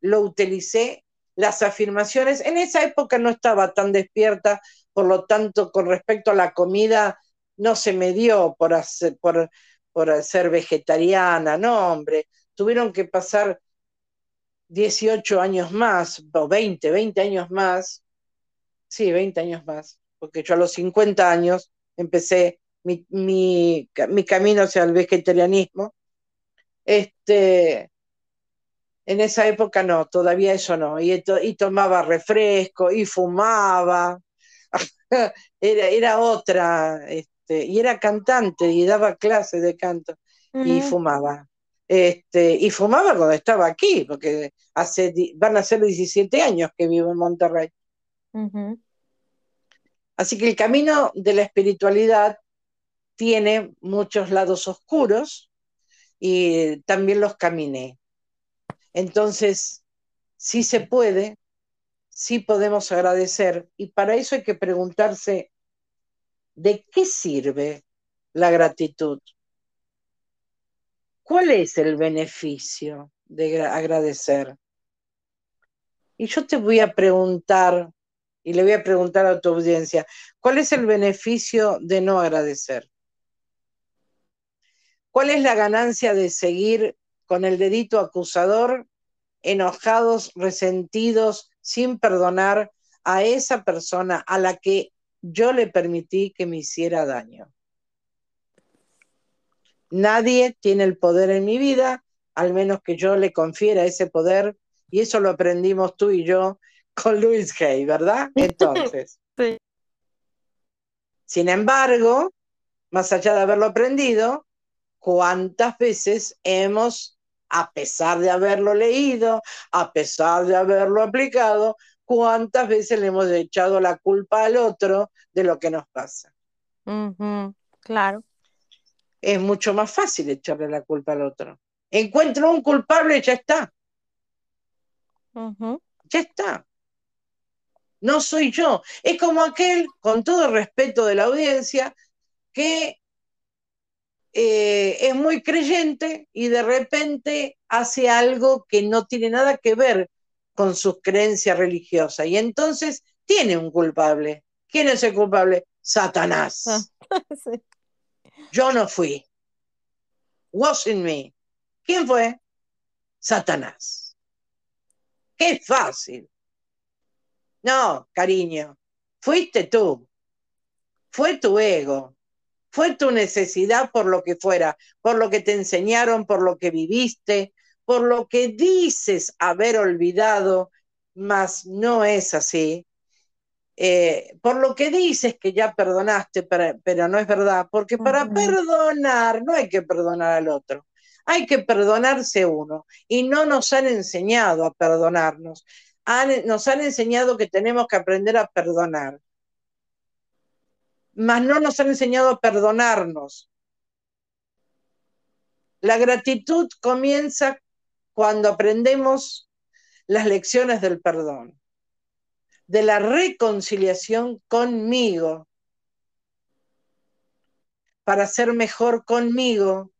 lo utilicé, las afirmaciones. En esa época no estaba tan despierta, por lo tanto, con respecto a la comida, no se me dio por, hacer, por, por ser vegetariana, no, hombre, tuvieron que pasar 18 años más, o 20, 20 años más, sí, 20 años más, porque yo a los 50 años empecé mi, mi, mi camino hacia el vegetarianismo. Este, en esa época no, todavía eso no. Y, tomaba refresco y fumaba. era, era otra, este, y era cantante y daba clases de canto y fumaba. Este, y fumaba cuando estaba aquí, porque hace, van a ser 17 años que vivo en Monterrey. Así que el camino de la espiritualidad tiene muchos lados oscuros y también los caminé. Entonces, sí se puede, sí podemos agradecer y para eso hay que preguntarse, ¿de qué sirve la gratitud? ¿Cuál es el beneficio de agradecer? Y yo te voy a preguntar, y le voy a preguntar a tu audiencia, ¿cuál es el beneficio de no agradecer? ¿Cuál es la ganancia de seguir con el dedito acusador, enojados, resentidos, sin perdonar a esa persona a la que yo le permití que me hiciera daño? Nadie tiene el poder en mi vida, al menos que yo le confiera ese poder, y eso lo aprendimos tú y yo con Luis Hay, ¿verdad? Entonces. sí. Sin embargo, más allá de haberlo aprendido, ¿cuántas veces hemos, a pesar de haberlo leído, a pesar de haberlo aplicado, cuántas veces le hemos echado la culpa al otro de lo que nos pasa? Claro es mucho más fácil echarle la culpa al otro. Encuentro un culpable y ya está. Ya está. No soy yo. Es como aquel, con todo el respeto de la audiencia, que eh, es muy creyente y de repente hace algo que no tiene nada que ver con sus creencias religiosas. Y entonces tiene un culpable. ¿Quién es el culpable? Satanás. Ah, Yo no fui. Wasn't me. ¿Quién fue? Satanás. Qué fácil. No, cariño, fuiste tú. Fue tu ego. Fue tu necesidad por lo que fuera, por lo que te enseñaron, por lo que viviste, por lo que dices haber olvidado, mas no es así. Eh, por lo que dices que ya perdonaste, pero, no es verdad, porque para perdonar no hay que perdonar al otro, hay que perdonarse uno. Y no nos han enseñado a perdonarnos, nos han enseñado que tenemos que aprender a perdonar, mas no nos han enseñado a perdonarnos. La gratitud comienza cuando aprendemos las lecciones del perdón de la reconciliación conmigo, para ser mejor conmigo,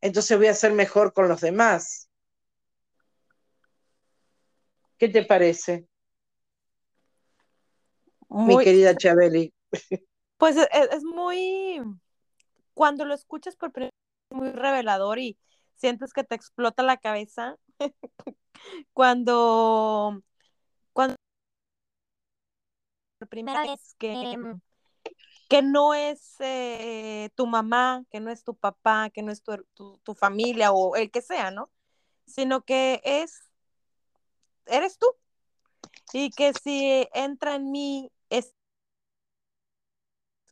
entonces voy a ser mejor con los demás. ¿Qué te parece? Mi querida Chabeli. Pues es, es, muy, cuando lo escuchas por primera vez, muy revelador y sientes que te explota la cabeza. cuando, cuando primera vez que, mm, que no es eh, tu mamá, que no es tu papá, que no es tu, tu, familia o el que sea, ¿no? Sino que es, eres tú. Y que si entra en mí, es...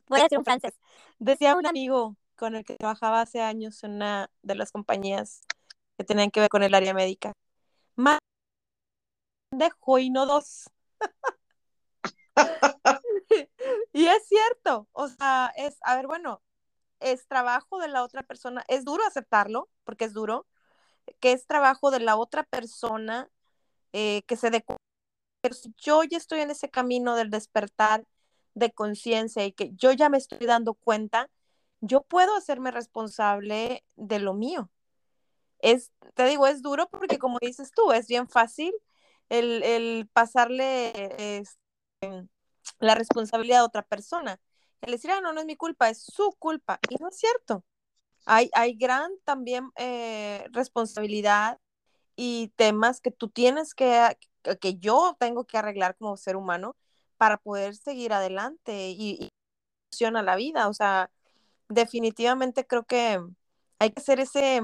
Voy a decir un francés. Decía un amigo con el que trabajaba hace años en una de las compañías que tenían que ver con el área médica. Más de y no dos. y es cierto, o sea, es, a ver, bueno, es trabajo de la otra persona, es duro aceptarlo, porque es duro, que es trabajo de la otra persona eh, que se dé pero si yo ya estoy en ese camino del despertar de conciencia y que yo ya me estoy dando cuenta, yo puedo hacerme responsable de lo mío. Es, te digo, es duro porque como dices tú, es bien fácil el, el pasarle este, la responsabilidad de otra persona. El decir, ah, no, no es mi culpa, es su culpa. Y no es cierto. Hay, hay gran también eh, responsabilidad y temas que tú tienes que, que yo tengo que arreglar como ser humano para poder seguir adelante y, y a la vida. O sea, definitivamente creo que hay que hacer ese,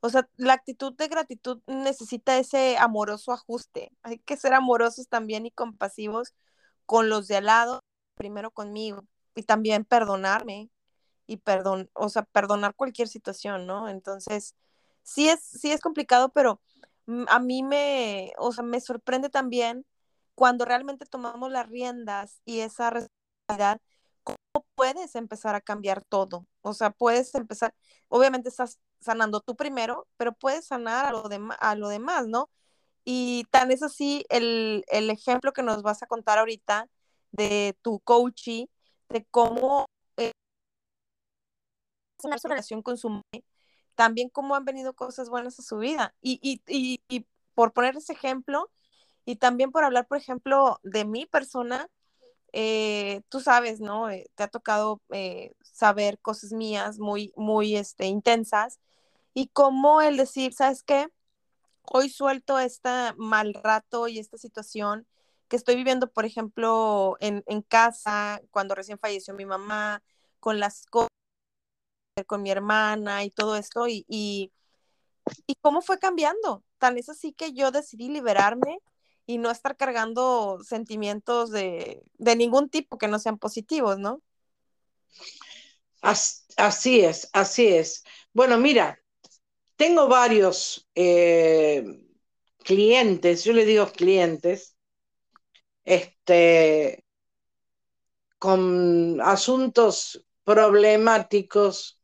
o sea, la actitud de gratitud necesita ese amoroso ajuste. Hay que ser amorosos también y compasivos con los de al lado, primero conmigo, y también perdonarme, y perdón, o sea, perdonar cualquier situación, ¿no? Entonces, sí es, sí es complicado, pero mm, a mí me, o sea, me sorprende también cuando realmente tomamos las riendas y esa responsabilidad, ¿cómo puedes empezar a cambiar todo? O sea, puedes empezar, obviamente estás sanando tú primero, pero puedes sanar a lo, a lo demás, ¿no? Y tan es así el, el ejemplo que nos vas a contar ahorita de tu coaching, de cómo eh, relación con su también cómo han venido cosas buenas a su vida. Y, y, y por poner ese ejemplo, y también por hablar, por ejemplo, de mi persona, eh, tú sabes, ¿no? Eh, te ha tocado eh, saber cosas mías muy, muy este, intensas y cómo el decir, ¿sabes qué? Hoy suelto este mal rato y esta situación que estoy viviendo, por ejemplo, en, casa, cuando recién falleció mi mamá, con las cosas, con mi hermana y todo esto, y, y, y cómo fue cambiando. Tan es así que yo decidí liberarme y no estar cargando sentimientos de, de ningún tipo que no sean positivos, ¿no? Así es, así es. Bueno, mira, tengo varios eh, clientes, yo le digo clientes, este, con asuntos problemáticos,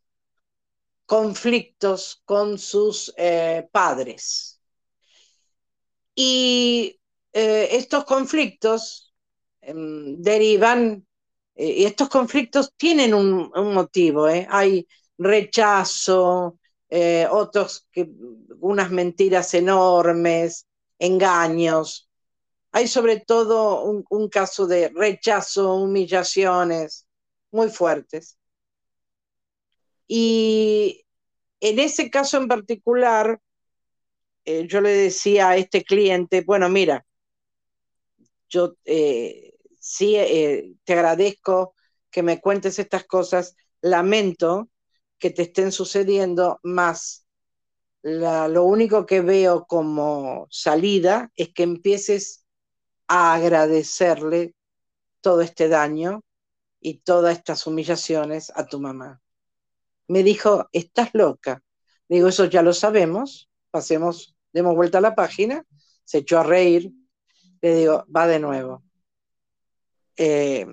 conflictos con sus eh, padres. Y eh, estos conflictos em, derivan, eh, y estos conflictos tienen un, motivo, ¿eh? hay rechazo, otros que, unas mentiras enormes, engaños. Hay sobre todo un, un caso de rechazo, humillaciones muy fuertes. Y en ese caso en particular, yo le decía a este cliente, bueno, mira, yo eh, sí eh, te agradezco que me cuentes estas cosas, lamento que te estén sucediendo, más. Lo único que veo como salida es que empieces a agradecerle todo este daño y todas estas humillaciones a tu mamá. Me dijo, estás loca. Digo, eso ya lo sabemos, pasemos, demos vuelta a la página, se echó a reír, le digo, va de nuevo. Eh,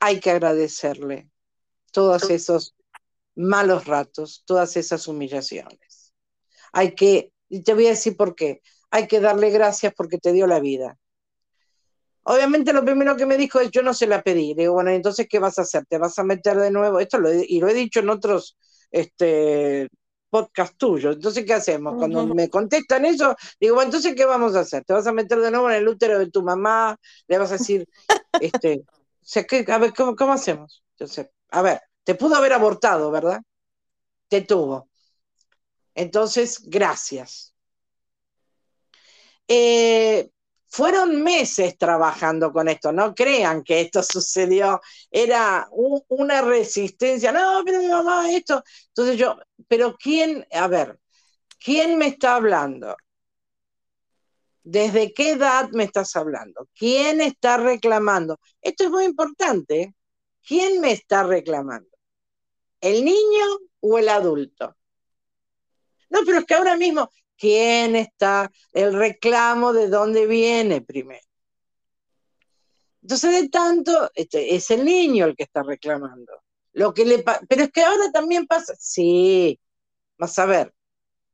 hay que agradecerle todos esos malos ratos, todas esas humillaciones. Hay que, y te voy a decir por qué, hay que darle gracias porque te dio la vida. Obviamente lo primero que me dijo es, yo no se la pedí. Le digo, bueno, entonces, ¿qué vas a hacer? ¿Te vas a meter de nuevo? Esto y lo he dicho en otros este, podcast tuyo. Entonces, ¿qué hacemos? Cuando me contestan eso, digo, bueno, entonces, ¿qué vamos a hacer? ¿Te vas a meter de nuevo en el útero de tu mamá? ¿Le vas a decir, este, a ver, ¿cómo, hacemos? Entonces, a ver, te pudo haber abortado, ¿verdad? Te tuvo. Entonces, gracias. Eh, fueron meses trabajando con esto, no crean que esto sucedió, era una resistencia, no, pero mi mamá, esto. Entonces yo, pero ¿quién, a ver, quién me está hablando? ¿Desde qué edad me estás hablando? ¿Quién está reclamando? Esto es muy importante. ¿Quién me está reclamando? ¿El niño o el adulto? No, pero es que ahora mismo, quién está, el reclamo de dónde viene primero. Entonces, de tanto, este, es el niño el que está reclamando. Lo que le pero es que ahora también pasa, sí, vas a ver,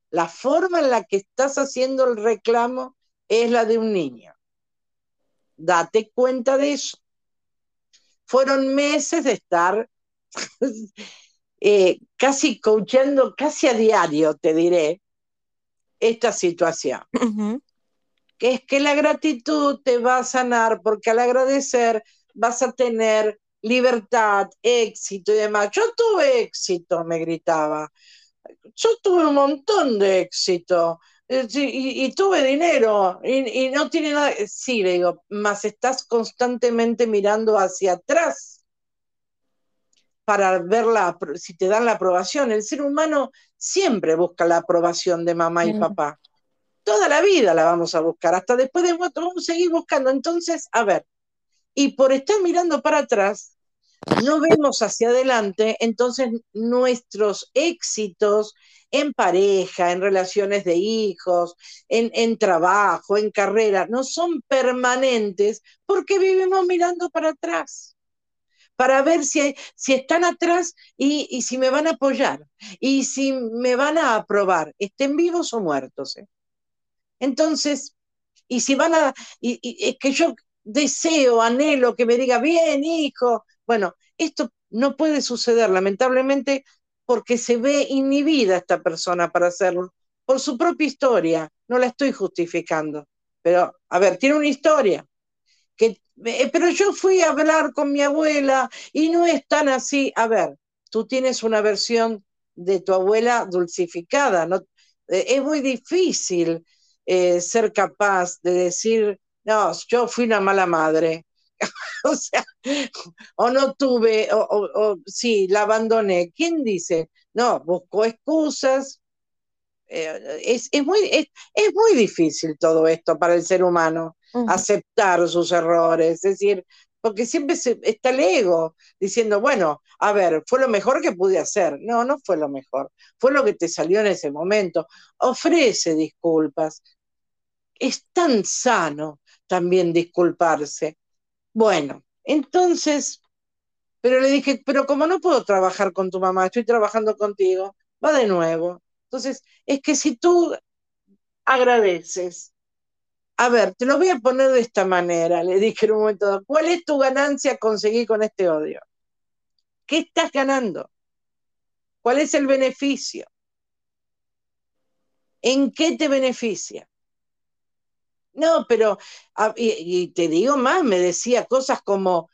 la forma en la que estás haciendo el reclamo es la de un niño. Date cuenta de eso. Fueron meses de estar eh, casi coachando, casi a diario, te diré, esta situación. Que es que la gratitud te va a sanar porque al agradecer vas a tener libertad, éxito y demás. Yo tuve éxito, me gritaba. Yo tuve un montón de éxito. Eh, y, tuve dinero y, no tiene nada. Sí, le digo, más estás constantemente mirando hacia atrás para ver si te dan la aprobación. El ser humano siempre busca la aprobación de mamá y papá. Toda la vida la vamos a buscar, hasta después de muerto vamos a seguir buscando. Entonces, a ver, y por estar mirando para atrás, no vemos hacia adelante, entonces nuestros éxitos en pareja, en relaciones de hijos, en, trabajo, en carrera, no son permanentes porque vivimos mirando para atrás para ver si, si están atrás y, si me van a apoyar y si me van a aprobar, estén vivos o muertos. ¿eh? Entonces, y si van a, y, es que yo deseo, anhelo que me diga, bien, hijo, bueno, esto no puede suceder, lamentablemente, porque se ve inhibida esta persona para hacerlo, por su propia historia, no la estoy justificando, pero, a ver, tiene una historia, que, eh, pero yo fui a hablar con mi abuela y no es tan así, a ver, tú tienes una versión de tu abuela dulcificada, ¿no? Eh, es muy difícil eh, ser capaz de decir, no, yo fui una mala madre, o sea, o no tuve, o, o, sí, la abandoné. ¿Quién dice? No, buscó excusas. Eh, es, muy, es, muy difícil todo esto para el ser humano, aceptar sus errores, es decir, porque siempre está el ego diciendo, bueno, a ver, fue lo mejor que pude hacer. No, no fue lo mejor, fue lo que te salió en ese momento. Ofrece disculpas. Es tan sano también disculparse. Bueno, entonces, pero le dije, pero como no puedo trabajar con tu mamá, estoy trabajando contigo, va de nuevo. Entonces, es que si tú agradeces, a ver, te lo voy a poner de esta manera, le dije en un momento, ¿cuál es tu ganancia conseguir con este odio? ¿Qué estás ganando? ¿Cuál es el beneficio? ¿En qué te beneficia? No, pero, ah, y, te digo más, me decía cosas como,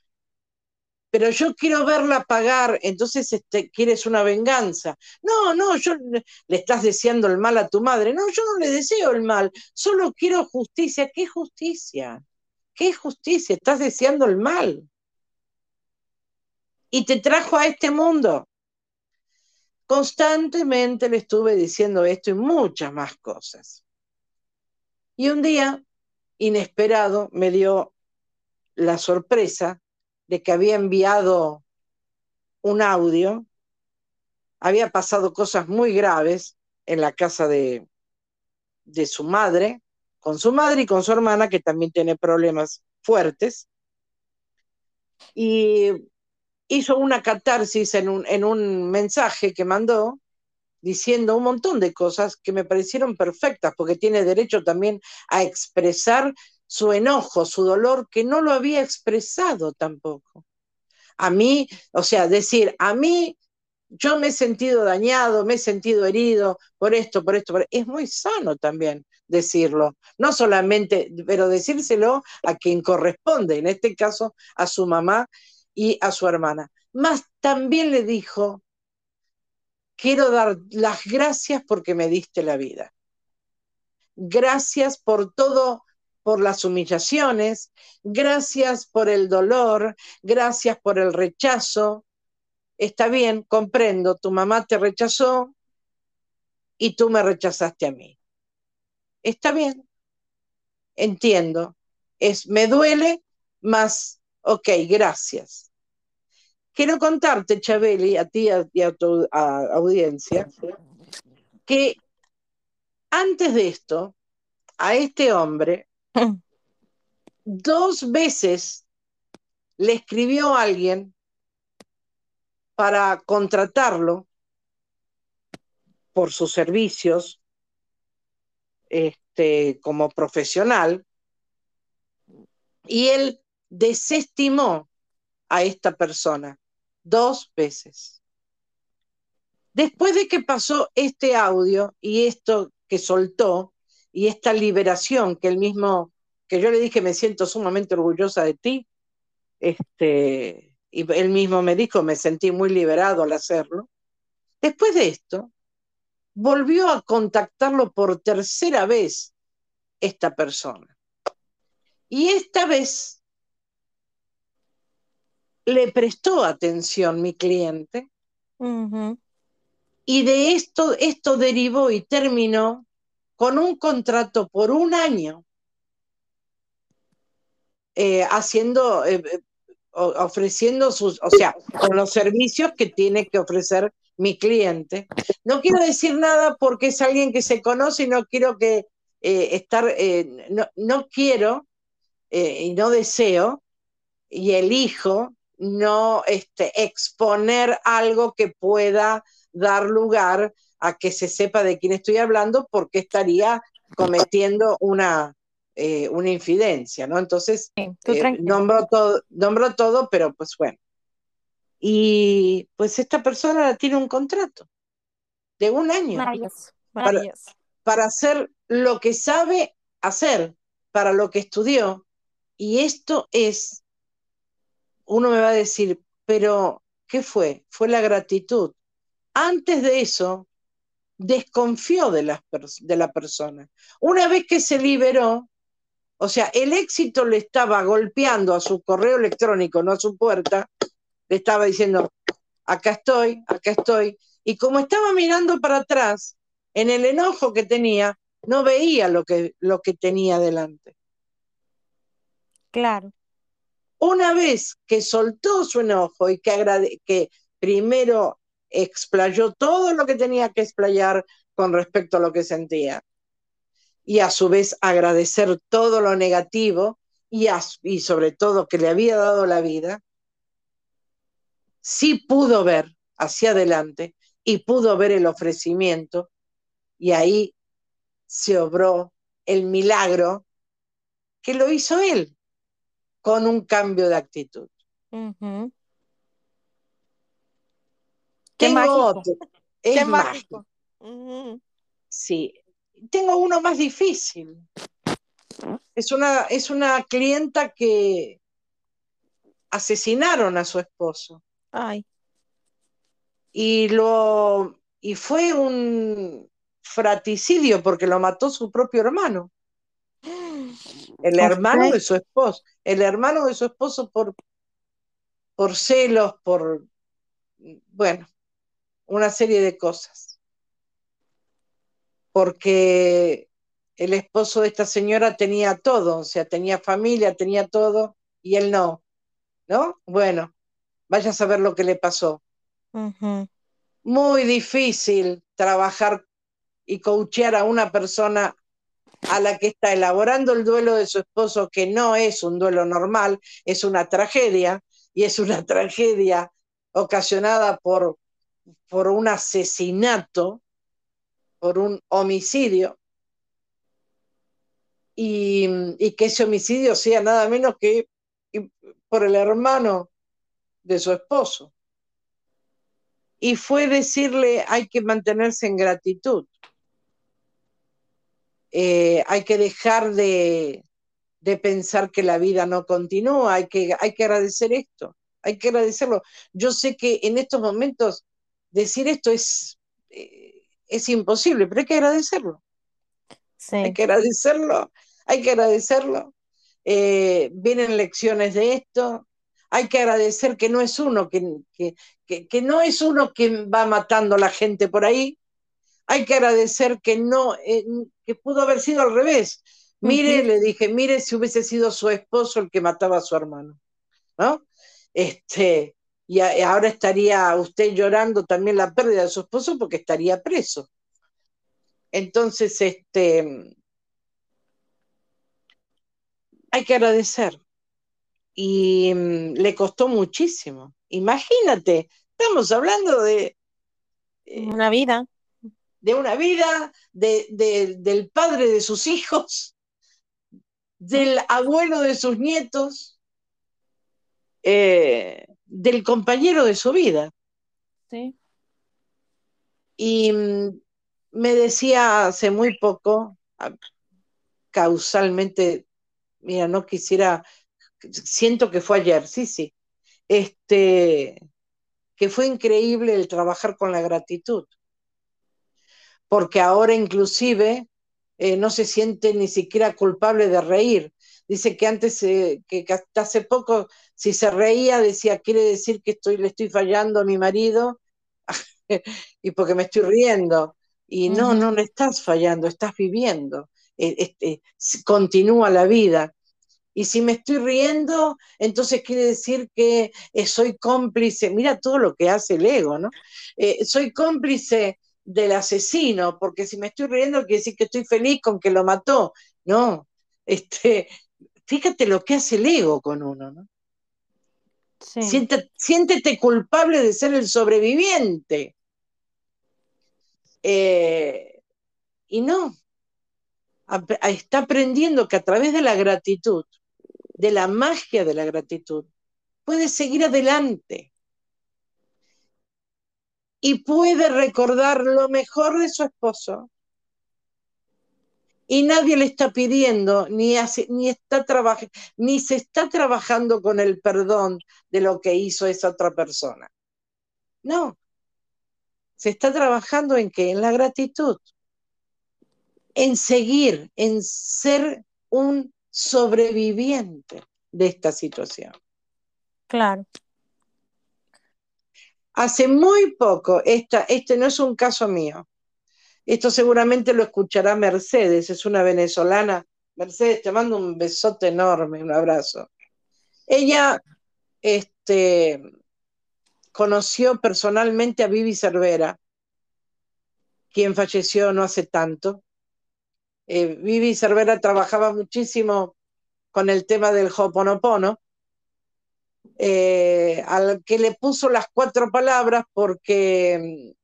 pero yo quiero verla pagar, entonces este, quieres una venganza. No, no, yo le estás deseando el mal a tu madre. No, yo no le deseo el mal, solo quiero justicia. ¿Qué justicia? ¿Qué justicia? Estás deseando el mal. Y te trajo a este mundo. Constantemente le estuve diciendo esto y muchas más cosas. Y un día inesperado me dio la sorpresa de que había enviado un audio, había pasado cosas muy graves en la casa de, de su madre, con su madre y con su hermana, que también tiene problemas fuertes, y hizo una catarsis en un, en un mensaje que mandó diciendo un montón de cosas que me parecieron perfectas, porque tiene derecho también a expresar su enojo, su dolor, que no lo había expresado tampoco. A mí, o sea, decir, a mí yo me he sentido dañado, me he sentido herido por esto, por esto, por... es muy sano también decirlo, no solamente, pero decírselo a quien corresponde, en este caso a su mamá y a su hermana. Más también le dijo, quiero dar las gracias porque me diste la vida. Gracias por todo, por las humillaciones, gracias por el dolor, gracias por el rechazo. Está bien, comprendo, tu mamá te rechazó y tú me rechazaste a mí. Está bien, entiendo. Es, me duele, más, ok, gracias. Quiero contarte, Chabeli, a ti y a tu audiencia, que antes de esto, a este hombre, dos veces le escribió a alguien para contratarlo por sus servicios este, como profesional y él desestimó a esta persona dos veces. Después de que pasó este audio y esto que soltó y esta liberación que él mismo, que yo le dije me siento sumamente orgullosa de ti, este, y él mismo me dijo me sentí muy liberado al hacerlo. Después de esto, volvió a contactarlo por tercera vez esta persona. Y esta vez le prestó atención mi cliente y de esto, esto derivó y terminó con un contrato por un año eh, haciendo, eh, ofreciendo sus, o sea, con los servicios que tiene que ofrecer mi cliente. No quiero decir nada porque es alguien que se conoce y no quiero que eh, estar, eh, no, quiero eh, y no deseo y elijo no este, exponer algo que pueda dar lugar a que se sepa de quién estoy hablando porque estaría cometiendo una, una infidencia, ¿no? Entonces, nombro, todo, nombro todo, pero pues bueno. Y pues esta persona tiene un contrato de un año. Para, hacer lo que sabe hacer, para lo que estudió. Y esto es, uno me va a decir, pero ¿qué fue? Fue la gratitud. Antes de eso, desconfió de la, de la persona. Una vez que se liberó, o sea, el éxito le estaba golpeando a su correo electrónico, no a su puerta, le estaba diciendo, acá estoy, acá estoy. Y como estaba mirando para atrás, en el enojo que tenía, no veía lo que, lo que tenía delante. Claro. Una vez que soltó su enojo y que, que primero explayó todo lo que tenía que explayar con respecto a lo que sentía, y a su vez agradecer todo lo negativo y, y sobre todo que le había dado la vida, sí pudo ver hacia adelante y pudo ver el ofrecimiento. Y ahí se obró el milagro que lo hizo él con un cambio de actitud. Tengo otro. Es mágico. Sí. Tengo uno más difícil. Es una, es una clienta que asesinaron a su esposo. Ay. Y lo y fue un fraticidio porque lo mató su propio hermano. El hermano de su esposo, el hermano de su esposo por, por celos, por bueno, una serie de cosas. Porque el esposo de esta señora tenía todo, o sea, tenía familia, tenía todo, y él no. ¿No? Bueno, vaya a saber lo que le pasó. Muy difícil trabajar y coachear a una persona a la que está elaborando el duelo de su esposo, que no es un duelo normal, es una tragedia, y es una tragedia ocasionada por, por un asesinato, por un homicidio, y, que ese homicidio sea nada menos que por el hermano de su esposo. Y fue decirle, hay que mantenerse en gratitud. Eh, hay que dejar de, de, pensar que la vida no continúa, hay que, hay que agradecer esto, hay que agradecerlo. Yo sé que en estos momentos decir esto es, eh, es imposible, pero hay que agradecerlo. Hay que agradecerlo, hay que agradecerlo. Eh, vienen lecciones de esto, hay que agradecer que no es uno que, que, no es uno que va matando a la gente por ahí. Hay que agradecer que no, eh, que pudo haber sido al revés. Mire, le dije, mire si hubiese sido su esposo el que mataba a su hermano, ¿no? Este, y ahora estaría usted llorando también la pérdida de su esposo porque estaría preso. Entonces, este, hay que agradecer y mm, le costó muchísimo. Imagínate, estamos hablando de... Eh, una vida. De una vida, de, del padre de sus hijos, del abuelo de sus nietos, eh, del compañero de su vida. Sí. Y mm, me decía hace muy poco, causalmente, mira, no quisiera siento que fue ayer, sí, sí, este, que fue increíble el trabajar con la gratitud, porque ahora inclusive eh, no se siente ni siquiera culpable de reír. Dice que antes, eh, que hasta hace poco, si se reía, decía, quiere decir que estoy, le estoy fallando a mi marido y porque me estoy riendo. Y no, no le estás fallando, estás viviendo. Eh, este, continúa la vida. Y si me estoy riendo, entonces quiere decir que eh, soy cómplice. Mira todo lo que hace el ego, ¿no? Eh, soy cómplice del asesino, porque si me estoy riendo quiere decir que estoy feliz con que lo mató. No, este, fíjate lo que hace el ego con uno, ¿no? siéntete culpable de ser el sobreviviente. Eh, y no, está aprendiendo que a través de la gratitud, de la magia de la gratitud, puede seguir adelante y puede recordar lo mejor de su esposo. Y nadie le está pidiendo, ni, ni, está ni se está trabajando con el perdón de lo que hizo esa otra persona. No, se está trabajando en qué? En la gratitud, en seguir, en ser un sobreviviente de esta situación. Claro. Hace muy poco, esta, este no es un caso mío, esto seguramente lo escuchará Mercedes, es una venezolana. Mercedes, te mando un besote enorme, un abrazo. Ella este, conoció personalmente a Vivi Cervera, quien falleció no hace tanto. Eh, Vivi Cervera trabajaba muchísimo con el tema del Hoponopono eh, al que le puso las cuatro palabras porque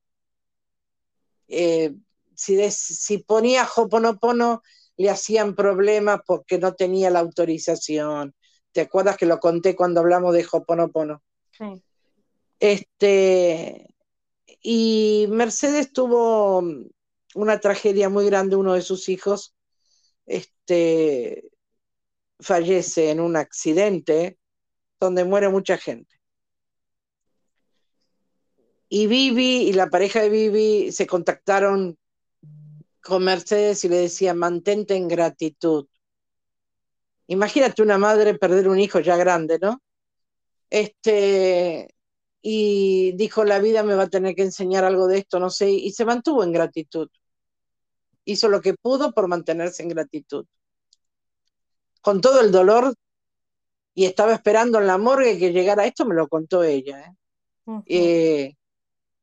eh, si, si ponía Hoponopono le hacían problemas porque no tenía la autorización. ¿Te acuerdas que lo conté cuando hablamos de Hoponopono? Sí. Este, y Mercedes tuvo una tragedia muy grande, uno de sus hijos este, fallece en un accidente donde muere mucha gente. Y Vivi y la pareja de Vivi se contactaron con Mercedes y le decían, mantente en gratitud. Imagínate una madre perder un hijo ya grande, ¿no? Este, y dijo, la vida me va a tener que enseñar algo de esto, no sé, y se mantuvo en gratitud. Hizo lo que pudo por mantenerse en gratitud. Con todo el dolor y estaba esperando en la morgue que llegara esto, me lo contó ella. ¿eh? eh,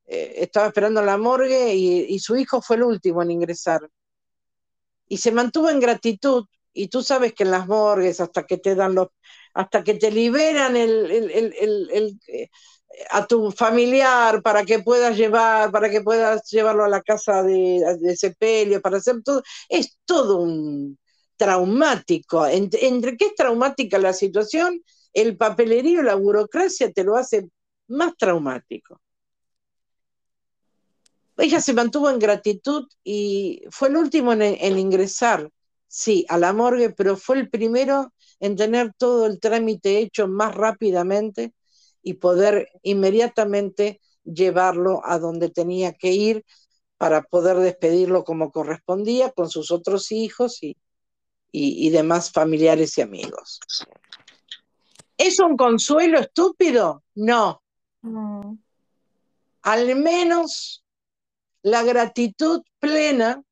eh estaba esperando la morgue y, su hijo fue el último en ingresar. Y se mantuvo en gratitud. Y tú sabes que en las morgues, hasta que te dan los, hasta que te liberan eh, a tu familiar para que puedas llevar, para que puedas llevarlo a la casa de, sepelio, para hacer todo, es todo un, traumático. Entre, qué es traumática la situación, el papelerío, la burocracia te lo hace más traumático. Ella se mantuvo en gratitud y fue el último en, ingresar, sí, a la morgue, pero fue el primero en tener todo el trámite hecho más rápidamente y poder inmediatamente llevarlo a donde tenía que ir para poder despedirlo como correspondía con sus otros hijos y, y, demás familiares y amigos. ¿Es un consuelo estúpido? No. Al menos la gratitud plena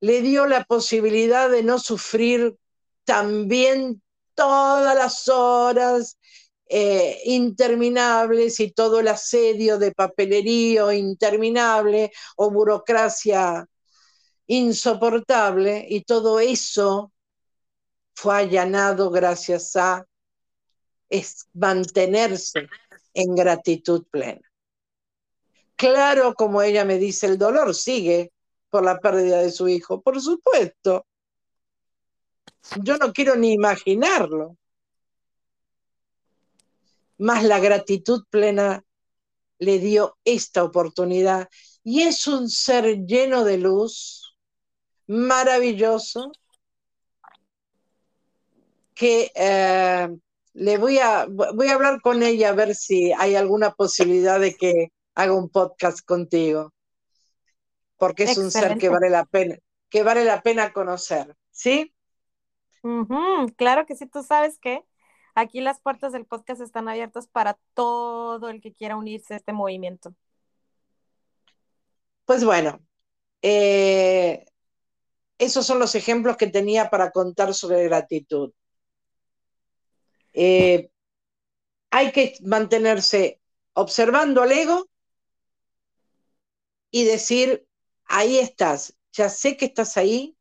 le dio la posibilidad de no sufrir también todas las horas eh, interminables y todo el asedio de papelerío interminable o burocracia insoportable y todo eso fue allanado gracias a mantenerse en gratitud plena. Claro, como ella me dice, el dolor sigue por la pérdida de su hijo, por supuesto. Yo no quiero ni imaginarlo. Más la gratitud plena le dio esta oportunidad y es un ser lleno de luz, maravilloso que eh, le voy a, voy a hablar con ella a ver si hay alguna posibilidad de que haga un podcast contigo, porque es un ser que vale la pena, que vale la pena conocer, ¿sí? claro que sí, tú sabes que aquí las puertas del podcast están abiertas para todo el que quiera unirse a este movimiento. Pues bueno, eh, esos son los ejemplos que tenía para contar sobre gratitud. Eh, hay que mantenerse observando al ego y decir, ahí estás, ya sé que estás ahí,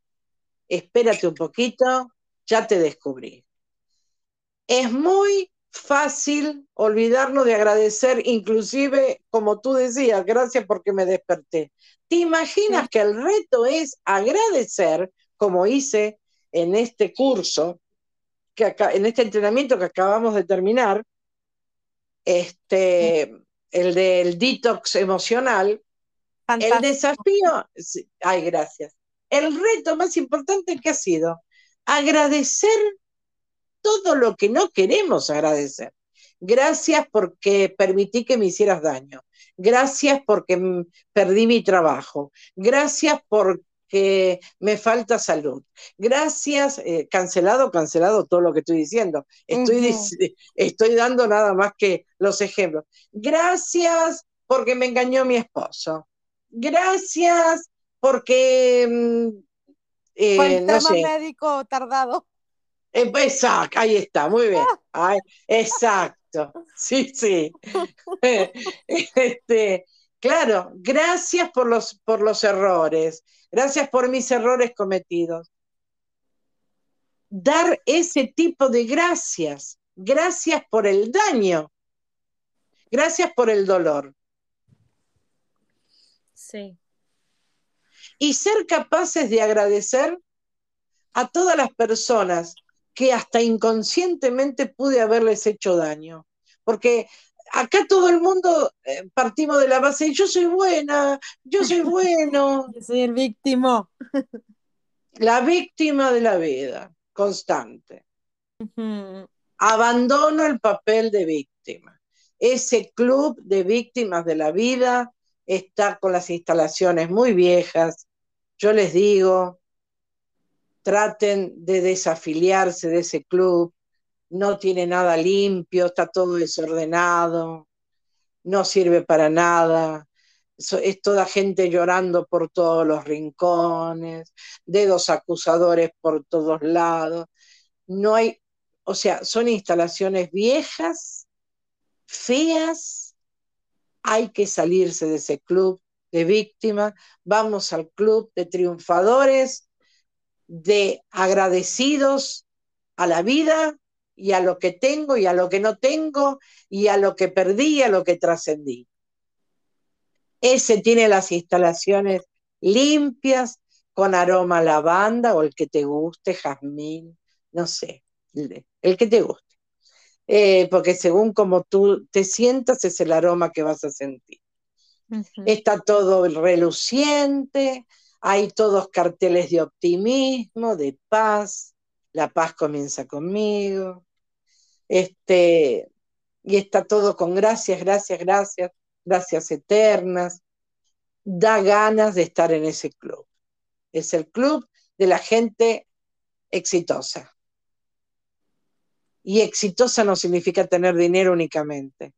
espérate un poquito, ya te descubrí. Es muy fácil olvidarnos de agradecer, inclusive, como tú decías, gracias porque me desperté. ¿Te imaginas que el reto es agradecer, como hice en este curso, que en este entrenamiento que acabamos de terminar, este, el del detox emocional, el desafío, ay, gracias. El reto más importante que ha sido agradecer todo lo que no queremos agradecer. Gracias porque permití que me hicieras daño. Gracias porque perdí mi trabajo. Gracias porque me falta salud. Gracias, eh, cancelado, cancelado todo lo que estoy diciendo. Estoy, estoy dando nada más que los ejemplos. Gracias porque me engañó mi esposo. Gracias porque... Mm, eh, no sé. médico tardado. Eh, exacto, ahí está, muy bien. exacto, sí, sí. Este, claro, gracias por los, por los errores, gracias por mis errores cometidos. Dar ese tipo de gracias, gracias por el daño, gracias por el dolor. Sí. Y ser capaces de agradecer a todas las personas que hasta inconscientemente pude haberles hecho daño. Porque acá todo el mundo eh, partimos de la base, yo soy buena, yo soy bueno. yo soy el víctima. la víctima de la vida, constante. Abandono el papel de víctima. Ese club de víctimas de la vida está con las instalaciones muy viejas. Yo les digo, traten de desafiliarse de ese club, no tiene nada limpio, está todo desordenado, no sirve para nada, es toda gente llorando por todos los rincones, dedos acusadores por todos lados, no hay, o sea, son instalaciones viejas, feas, hay que salirse de ese club de víctimas, vamos al club de triunfadores de agradecidos a la vida y a lo que tengo y a lo que no tengo y a lo que perdí y a lo que trascendí. Ese tiene las instalaciones limpias, con aroma a lavanda o el que te guste, jazmín, no sé, el que te guste. Eh, porque según como tú te sientas es el aroma que vas a sentir. Está todo reluciente, hay todos carteles de optimismo, de paz, la paz comienza conmigo. Este, y está todo con gracias, gracias, gracias, gracias eternas. Da ganas de estar en ese club. Es el club de la gente exitosa. Y exitosa no significa tener dinero únicamente.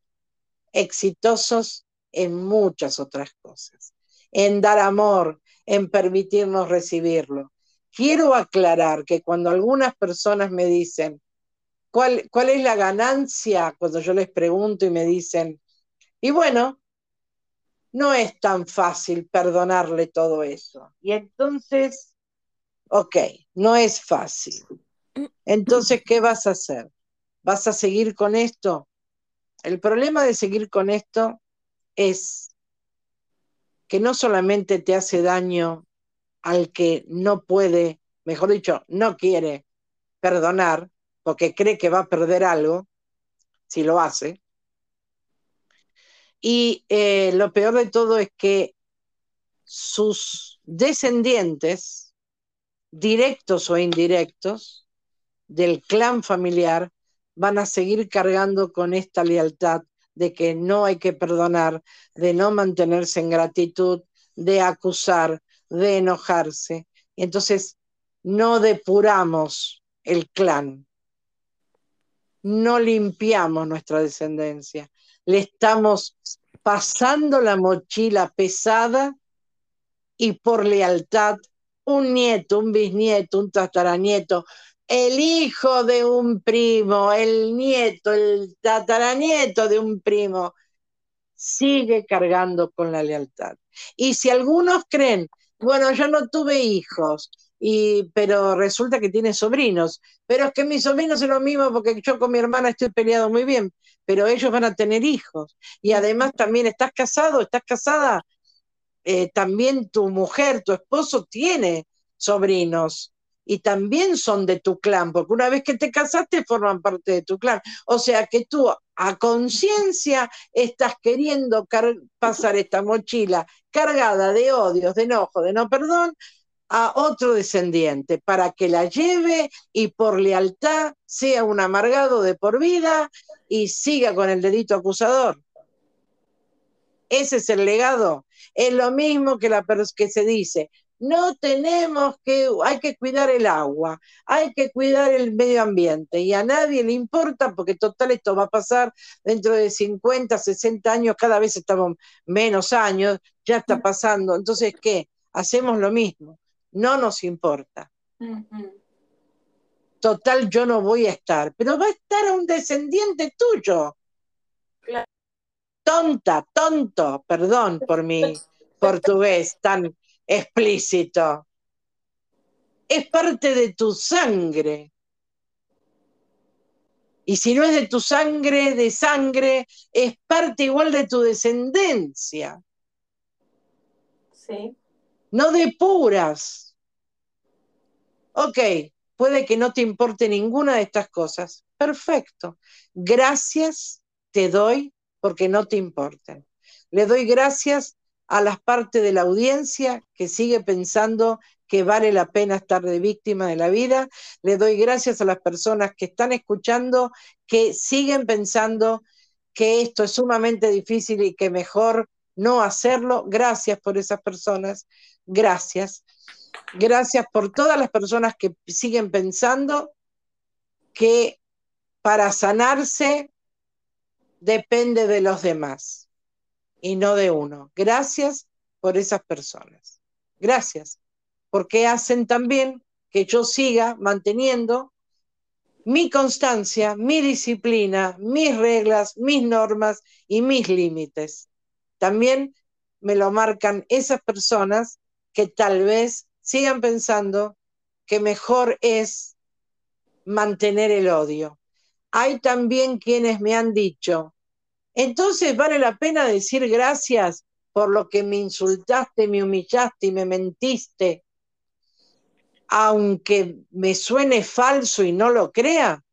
Exitosos en muchas otras cosas. En dar amor, en permitirnos recibirlo. Quiero aclarar que cuando algunas personas me dicen, ¿cuál, cuál es la ganancia? Cuando yo les pregunto y me dicen, y bueno, no es tan fácil perdonarle todo eso. Y entonces, ok, no es fácil. Entonces, ¿qué vas a hacer? ¿Vas a seguir con esto? El problema de seguir con esto es que no solamente te hace daño al que no puede, mejor dicho, no quiere perdonar, porque cree que va a perder algo si lo hace. Y eh, lo peor de todo es que sus descendientes, directos o indirectos, del clan familiar, van a seguir cargando con esta lealtad de que no hay que perdonar, de no mantenerse en gratitud, de acusar, de enojarse. Entonces no depuramos el clan, no limpiamos nuestra descendencia, le estamos pasando la mochila pesada y por lealtad un nieto, un bisnieto, un tataranieto, el hijo de un primo, el nieto, el tataranieto de un primo, sigue cargando con la lealtad. Y si algunos creen, bueno, yo no tuve hijos, y, pero resulta que tiene sobrinos, pero es que mis sobrinos es lo mismo porque yo con mi hermana estoy peleado muy bien, pero ellos van a tener hijos. Y además también estás casado, estás casada, eh, también tu mujer, tu esposo tiene sobrinos y también son de tu clan, porque una vez que te casaste forman parte de tu clan. O sea que tú a conciencia estás queriendo pasar esta mochila cargada de odios, de enojo, de no perdón a otro descendiente para que la lleve y por lealtad sea un amargado de por vida y siga con el dedito acusador. Ese es el legado. Es lo mismo que, la, que se dice, no tenemos que, hay que cuidar el agua, hay que cuidar el medio ambiente y a nadie le importa porque total esto va a pasar dentro de 50, 60 años, cada vez estamos menos años, ya está pasando. Entonces, ¿qué? Hacemos lo mismo, no nos importa. Total, yo no voy a estar, pero va a estar un descendiente tuyo. Tonta, tonto, perdón por mi portugués tan explícito. Es parte de tu sangre. Y si no es de tu sangre, de sangre, es parte igual de tu descendencia. Sí. No depuras. Ok, puede que no te importe ninguna de estas cosas. Perfecto. Gracias te doy porque no te importan. Le doy gracias a las partes de la audiencia que sigue pensando que vale la pena estar de víctima de la vida. Le doy gracias a las personas que están escuchando, que siguen pensando que esto es sumamente difícil y que mejor no hacerlo. Gracias por esas personas. Gracias. Gracias por todas las personas que siguen pensando que para sanarse depende de los demás y no de uno. Gracias por esas personas. Gracias, porque hacen también que yo siga manteniendo mi constancia, mi disciplina, mis reglas, mis normas y mis límites. También me lo marcan esas personas que tal vez sigan pensando que mejor es mantener el odio. Hay también quienes me han dicho, entonces vale la pena decir gracias por lo que me insultaste, me humillaste y me mentiste, aunque me suene falso y no lo crea.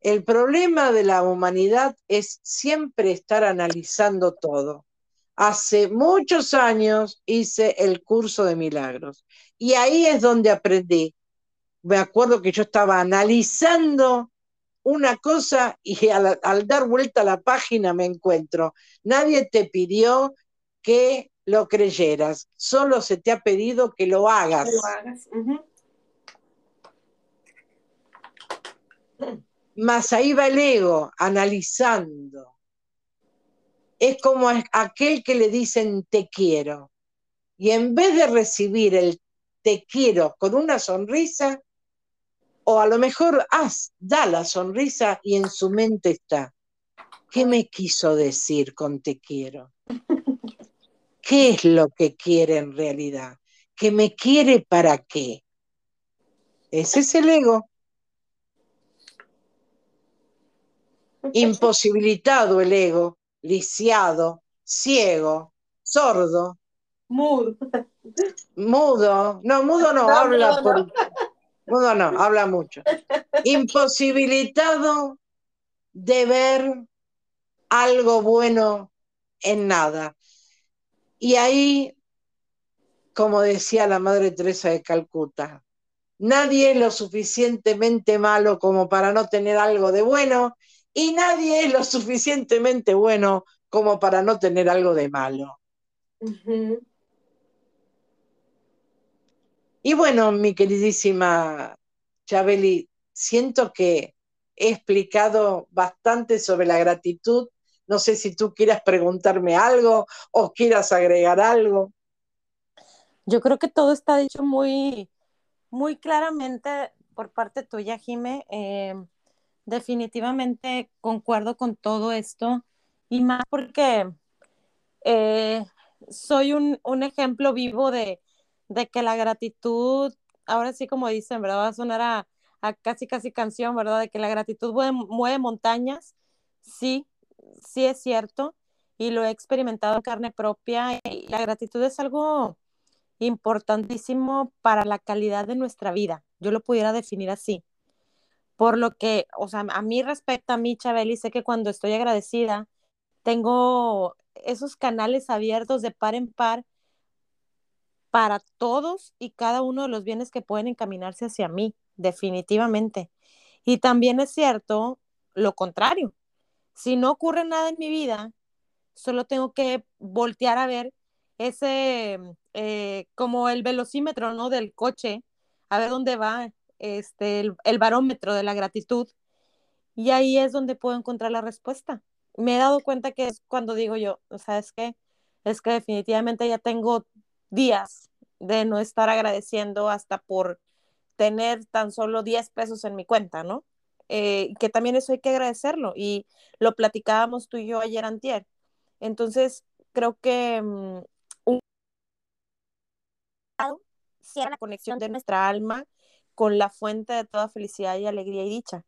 El problema de la humanidad es siempre estar analizando todo. Hace muchos años hice el curso de milagros y ahí es donde aprendí. Me acuerdo que yo estaba analizando una cosa y al, dar vuelta a la página me encuentro. Nadie te pidió que lo creyeras, solo se te ha pedido que lo hagas. Más ahí va el ego, analizando. Es como aquel que le dicen te quiero. Y en vez de recibir el te quiero con una sonrisa, o a lo mejor haz, da la sonrisa y en su mente está. ¿Qué me quiso decir con te quiero? ¿Qué es lo que quiere en realidad? ¿Que me quiere para qué? Ese es el ego. Imposibilitado el ego, lisiado, ciego, sordo. Mudo. Mudo. No, mudo no, habla por no, no, habla mucho. Imposibilitado de ver algo bueno en nada. Y ahí, como decía la Madre Teresa de Calcuta, nadie es lo suficientemente malo como para no tener algo de bueno y nadie es lo suficientemente bueno como para no tener algo de malo. Y bueno, mi queridísima Chabeli, siento que he explicado bastante sobre la gratitud. No sé si tú quieras preguntarme algo o quieras agregar algo. Yo creo que todo está dicho muy, muy claramente por parte tuya, Jime. Eh, definitivamente concuerdo con todo esto y más porque eh, soy un, un, ejemplo vivo de, de, que la gratitud, ahora sí como dicen, ¿verdad? Va a sonar a, a casi casi canción, ¿verdad? De que la gratitud mueve, montañas. Sí, sí es cierto y lo he experimentado en carne propia. La gratitud es algo importantísimo para la calidad de nuestra vida. Yo lo pudiera definir así. Por lo que, o sea, a mí respecta a mí, Chabeli, sé que cuando estoy agradecida, tengo esos canales abiertos de par en par para todos y cada uno de los bienes que pueden encaminarse hacia mí, definitivamente. Y también es cierto lo contrario. Si no ocurre nada en mi vida, solo tengo que voltear a ver ese, eh, como el velocímetro, ¿no? Del coche, a ver dónde va este, el, el barómetro de la gratitud. Y ahí es donde puedo encontrar la respuesta. Me he dado cuenta que es cuando digo yo, o sea, que, es que definitivamente ya tengo días de no estar agradeciendo hasta por tener tan solo 10 pesos en mi cuenta, ¿no? Eh, que también eso hay que agradecerlo y lo platicábamos tú y yo ayer antier. Entonces, creo que um, un cierra la conexión de nuestra alma con la fuente de toda felicidad y alegría y dicha,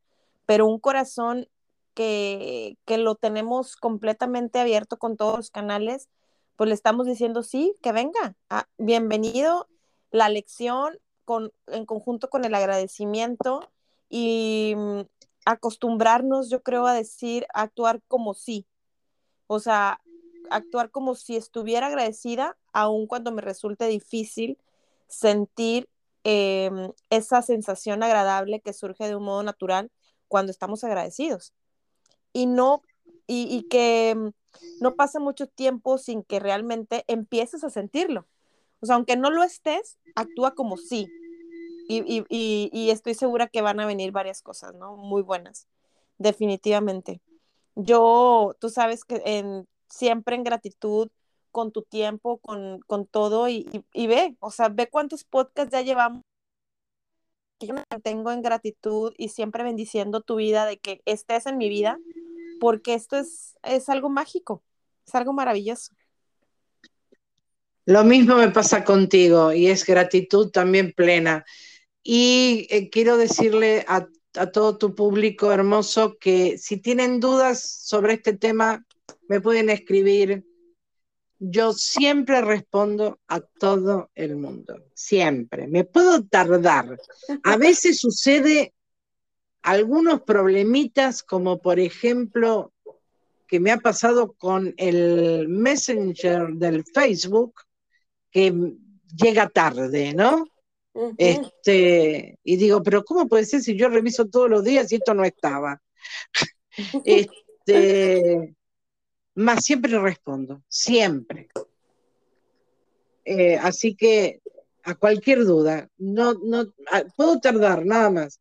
pero un corazón que, que lo tenemos completamente abierto con todos los canales, pues le estamos diciendo sí, que venga, ah, bienvenido la lección con, en conjunto con el agradecimiento y mm, acostumbrarnos, yo creo, a decir, a actuar como sí. O sea, actuar como si estuviera agradecida, aun cuando me resulte difícil sentir eh, esa sensación agradable que surge de un modo natural cuando estamos agradecidos. Y no, y, y que mm, no pasa mucho tiempo sin que realmente empieces a sentirlo. O sea, aunque no lo estés, actúa como sí. Y, y, y, estoy segura que van a venir varias cosas, ¿no? Muy buenas, definitivamente. Yo, tú sabes que en, siempre en gratitud con tu tiempo, con, con todo y, y, ve, o sea, ve cuántos podcasts ya llevamos. Yo me mantengo en gratitud y siempre bendiciendo tu vida de que estés en mi vida, porque esto es, es algo mágico, es algo maravilloso. Lo mismo me pasa contigo y es gratitud también plena. Y eh, quiero decirle a, a todo tu público hermoso que si tienen dudas sobre este tema, me pueden escribir. Yo siempre respondo a todo el mundo, siempre. Me puedo tardar. A veces sucede algunos problemitas, como por ejemplo, que me ha pasado con el Messenger del Facebook, que llega tarde, ¿no? Uh -huh. Este, y digo, pero ¿cómo puede ser si yo reviso todos los días y esto no estaba? este, más siempre respondo, siempre. Eh, así que a cualquier duda, no, no, puedo tardar nada más,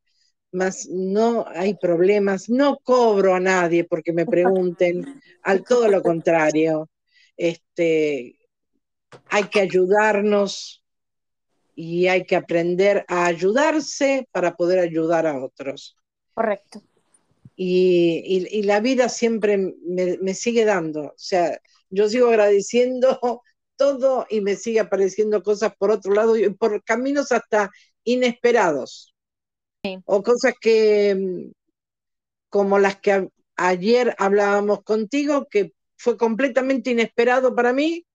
más no hay problemas, no cobro a nadie porque me pregunten, al todo lo contrario, este, hay que ayudarnos y hay que aprender a ayudarse para poder ayudar a otros. Correcto. Y, y, y, la vida siempre me, me, sigue dando. O sea, yo sigo agradeciendo todo y me sigue apareciendo cosas por otro lado, y por caminos hasta inesperados. Sí. O cosas que, como las que a, ayer hablábamos contigo, que fue completamente inesperado para mí,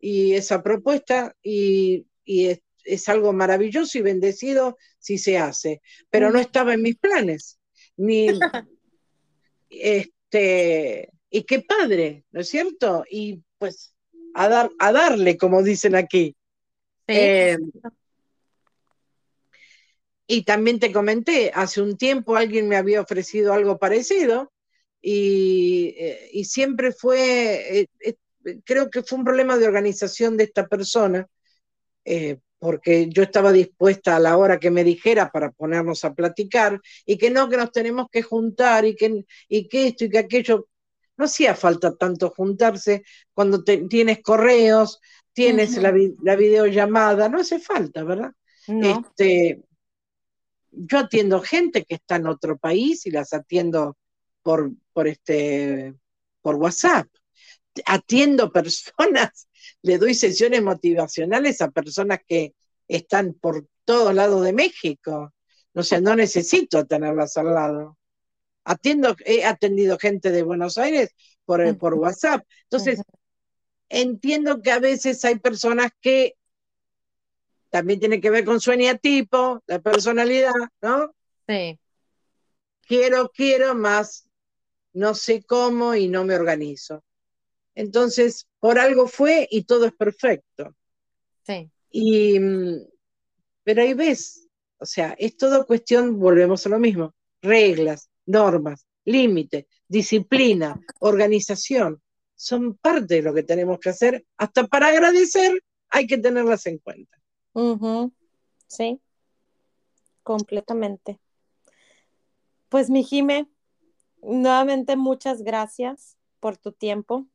y esa propuesta, y, y es, es, algo maravilloso y bendecido si se hace, pero no estaba en mis planes ni este y qué padre, ¿no es cierto? Y pues a dar a darle, como dicen aquí. Sí. Eh, y también te comenté, hace un tiempo alguien me había ofrecido algo parecido y, eh, y siempre fue, eh, eh, creo que fue un problema de organización de esta persona, eh, porque yo estaba dispuesta a la hora que me dijera para ponernos a platicar y que no, que nos tenemos que juntar y que, y que esto y que aquello. No hacía falta tanto juntarse cuando te, tienes correos, tienes uh -huh. la, la, videollamada, no hace falta, ¿verdad? Este, yo atiendo gente que está en otro país y las atiendo por, por, este, por WhatsApp. Atiendo personas, le doy sesiones motivacionales a personas que están por todos lados de México. O sea, no necesito tenerlas al lado. Atiendo, he atendido gente de Buenos Aires por, por WhatsApp. Entonces, entiendo que a veces hay personas que también tiene que ver con su eneatipo, la personalidad, ¿no? Sí. Quiero, quiero, más no sé cómo y no me organizo. Entonces, por algo fue y todo es perfecto. Sí. Y, mm, pero ahí ves, o sea, es todo cuestión, volvemos a lo mismo, reglas, normas, límite, disciplina, organización, son parte de lo que tenemos que hacer. Hasta para agradecer hay que tenerlas en cuenta. Sí, completamente. Pues mi Jime, nuevamente muchas gracias por tu tiempo.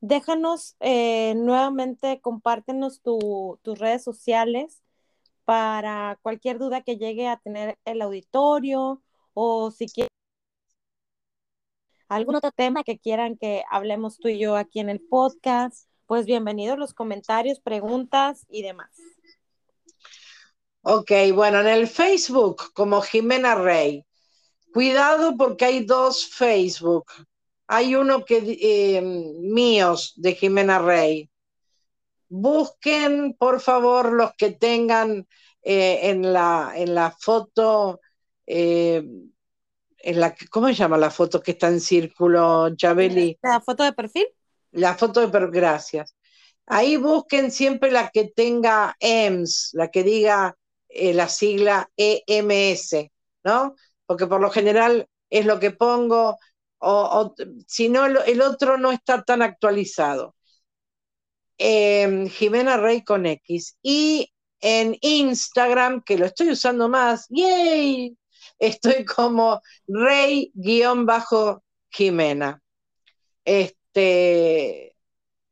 Déjanos eh, nuevamente, compártenos tus redes sociales para cualquier duda que llegue a tener el auditorio o si quieres algún otro tema que quieran que hablemos tú y yo aquí en el podcast, pues bienvenidos los comentarios, preguntas y demás. Ok, bueno, en el Facebook como Jimena Rey. Cuidado porque hay dos Facebook. Hay uno que eh, míos de Jimena Rey. Busquen, por favor, los que tengan eh, en, la, en la foto, eh, en la, ¿cómo se llama la foto que está en círculo, Chabeli? ¿La foto de perfil? La foto de perfil, gracias. Ahí busquen siempre la que tenga EMS, la que diga eh, la sigla EMS, ¿no? Porque por lo general es lo que pongo, o, si no, el, otro no está tan actualizado. Em, Jimena Rey con X. Y en Instagram, que lo estoy usando más, ¡yay! Estoy como Rey-Jimena. Este,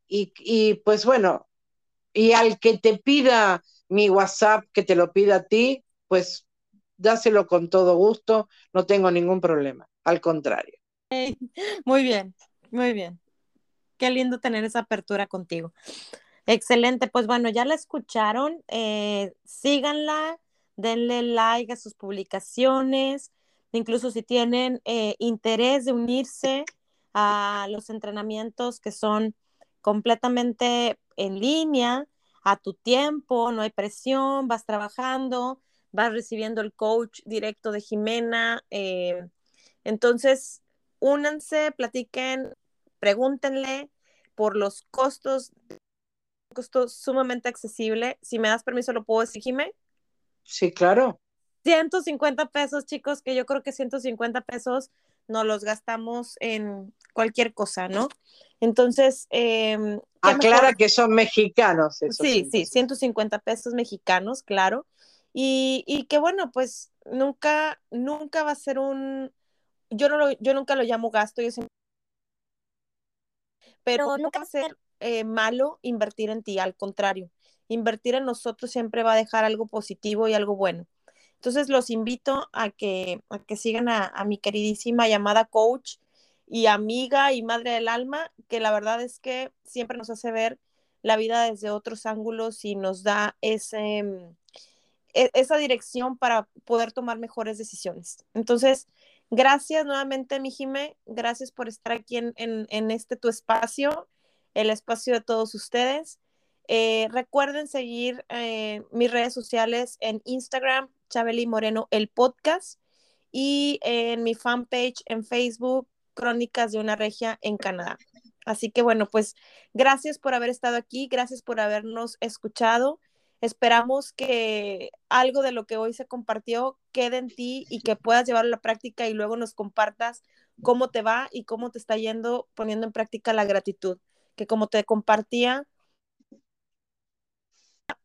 y, y pues bueno, y al que te pida mi WhatsApp que te lo pida a ti, pues dáselo con todo gusto, no tengo ningún problema, al contrario. Muy bien, muy bien. Qué lindo tener esa apertura contigo. Excelente, pues bueno, ya la escucharon, eh, síganla, denle like a sus publicaciones, incluso si tienen eh, interés de unirse a los entrenamientos que son completamente en línea, a tu tiempo, no hay presión, vas trabajando, vas recibiendo el coach directo de Jimena. Eh, entonces, únanse, platiquen, pregúntenle por los costos, costo sumamente accesible. Si me das permiso, ¿lo puedo decir, Jimé? Sí, claro. 150 pesos, chicos, que yo creo que 150 pesos no los gastamos en cualquier cosa, ¿no? Entonces, eh, aclara que son mexicanos. sí, sí, 150 pesos mexicanos, claro. Y, y que bueno, pues nunca, nunca va a ser un, yo, no lo, yo nunca lo llamo gasto, yo siempre... pero nunca va a ser eh, malo invertir en ti, al contrario, invertir en nosotros siempre va a dejar algo positivo y algo bueno. Entonces los invito a que, a que sigan a, a mi queridísima llamada coach y amiga y madre del alma, que la verdad es que siempre nos hace ver la vida desde otros ángulos y nos da ese, mm, e, esa dirección para poder tomar mejores decisiones. Entonces, gracias nuevamente, mi Jime, gracias por estar aquí en, en, este tu espacio, el espacio de todos ustedes. Eh, recuerden seguir eh, mis redes sociales en Instagram, Chabeli Moreno, el podcast, y en mi fanpage en Facebook, Crónicas de una Regia en Canadá. Así que bueno, pues gracias por haber estado aquí, gracias por habernos escuchado. Esperamos que algo de lo que hoy se compartió quede en ti y que puedas llevarlo a la práctica y luego nos compartas cómo te va y cómo te está yendo poniendo en práctica la gratitud, que como te compartía,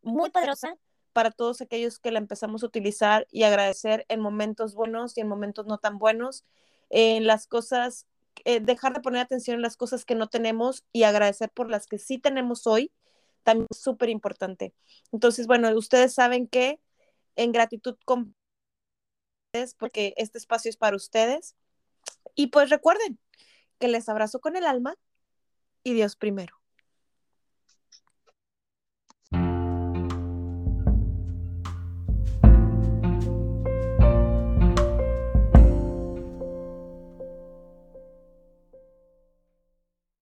muy poderosa para todos aquellos que la empezamos a utilizar y agradecer en momentos buenos y en momentos no tan buenos en las cosas, eh, dejar de poner atención en las cosas que no tenemos y agradecer por las que sí tenemos hoy, también es súper importante. Entonces, bueno, ustedes saben que en gratitud con porque este espacio es para ustedes. Y pues recuerden que les abrazo con el alma y Dios primero.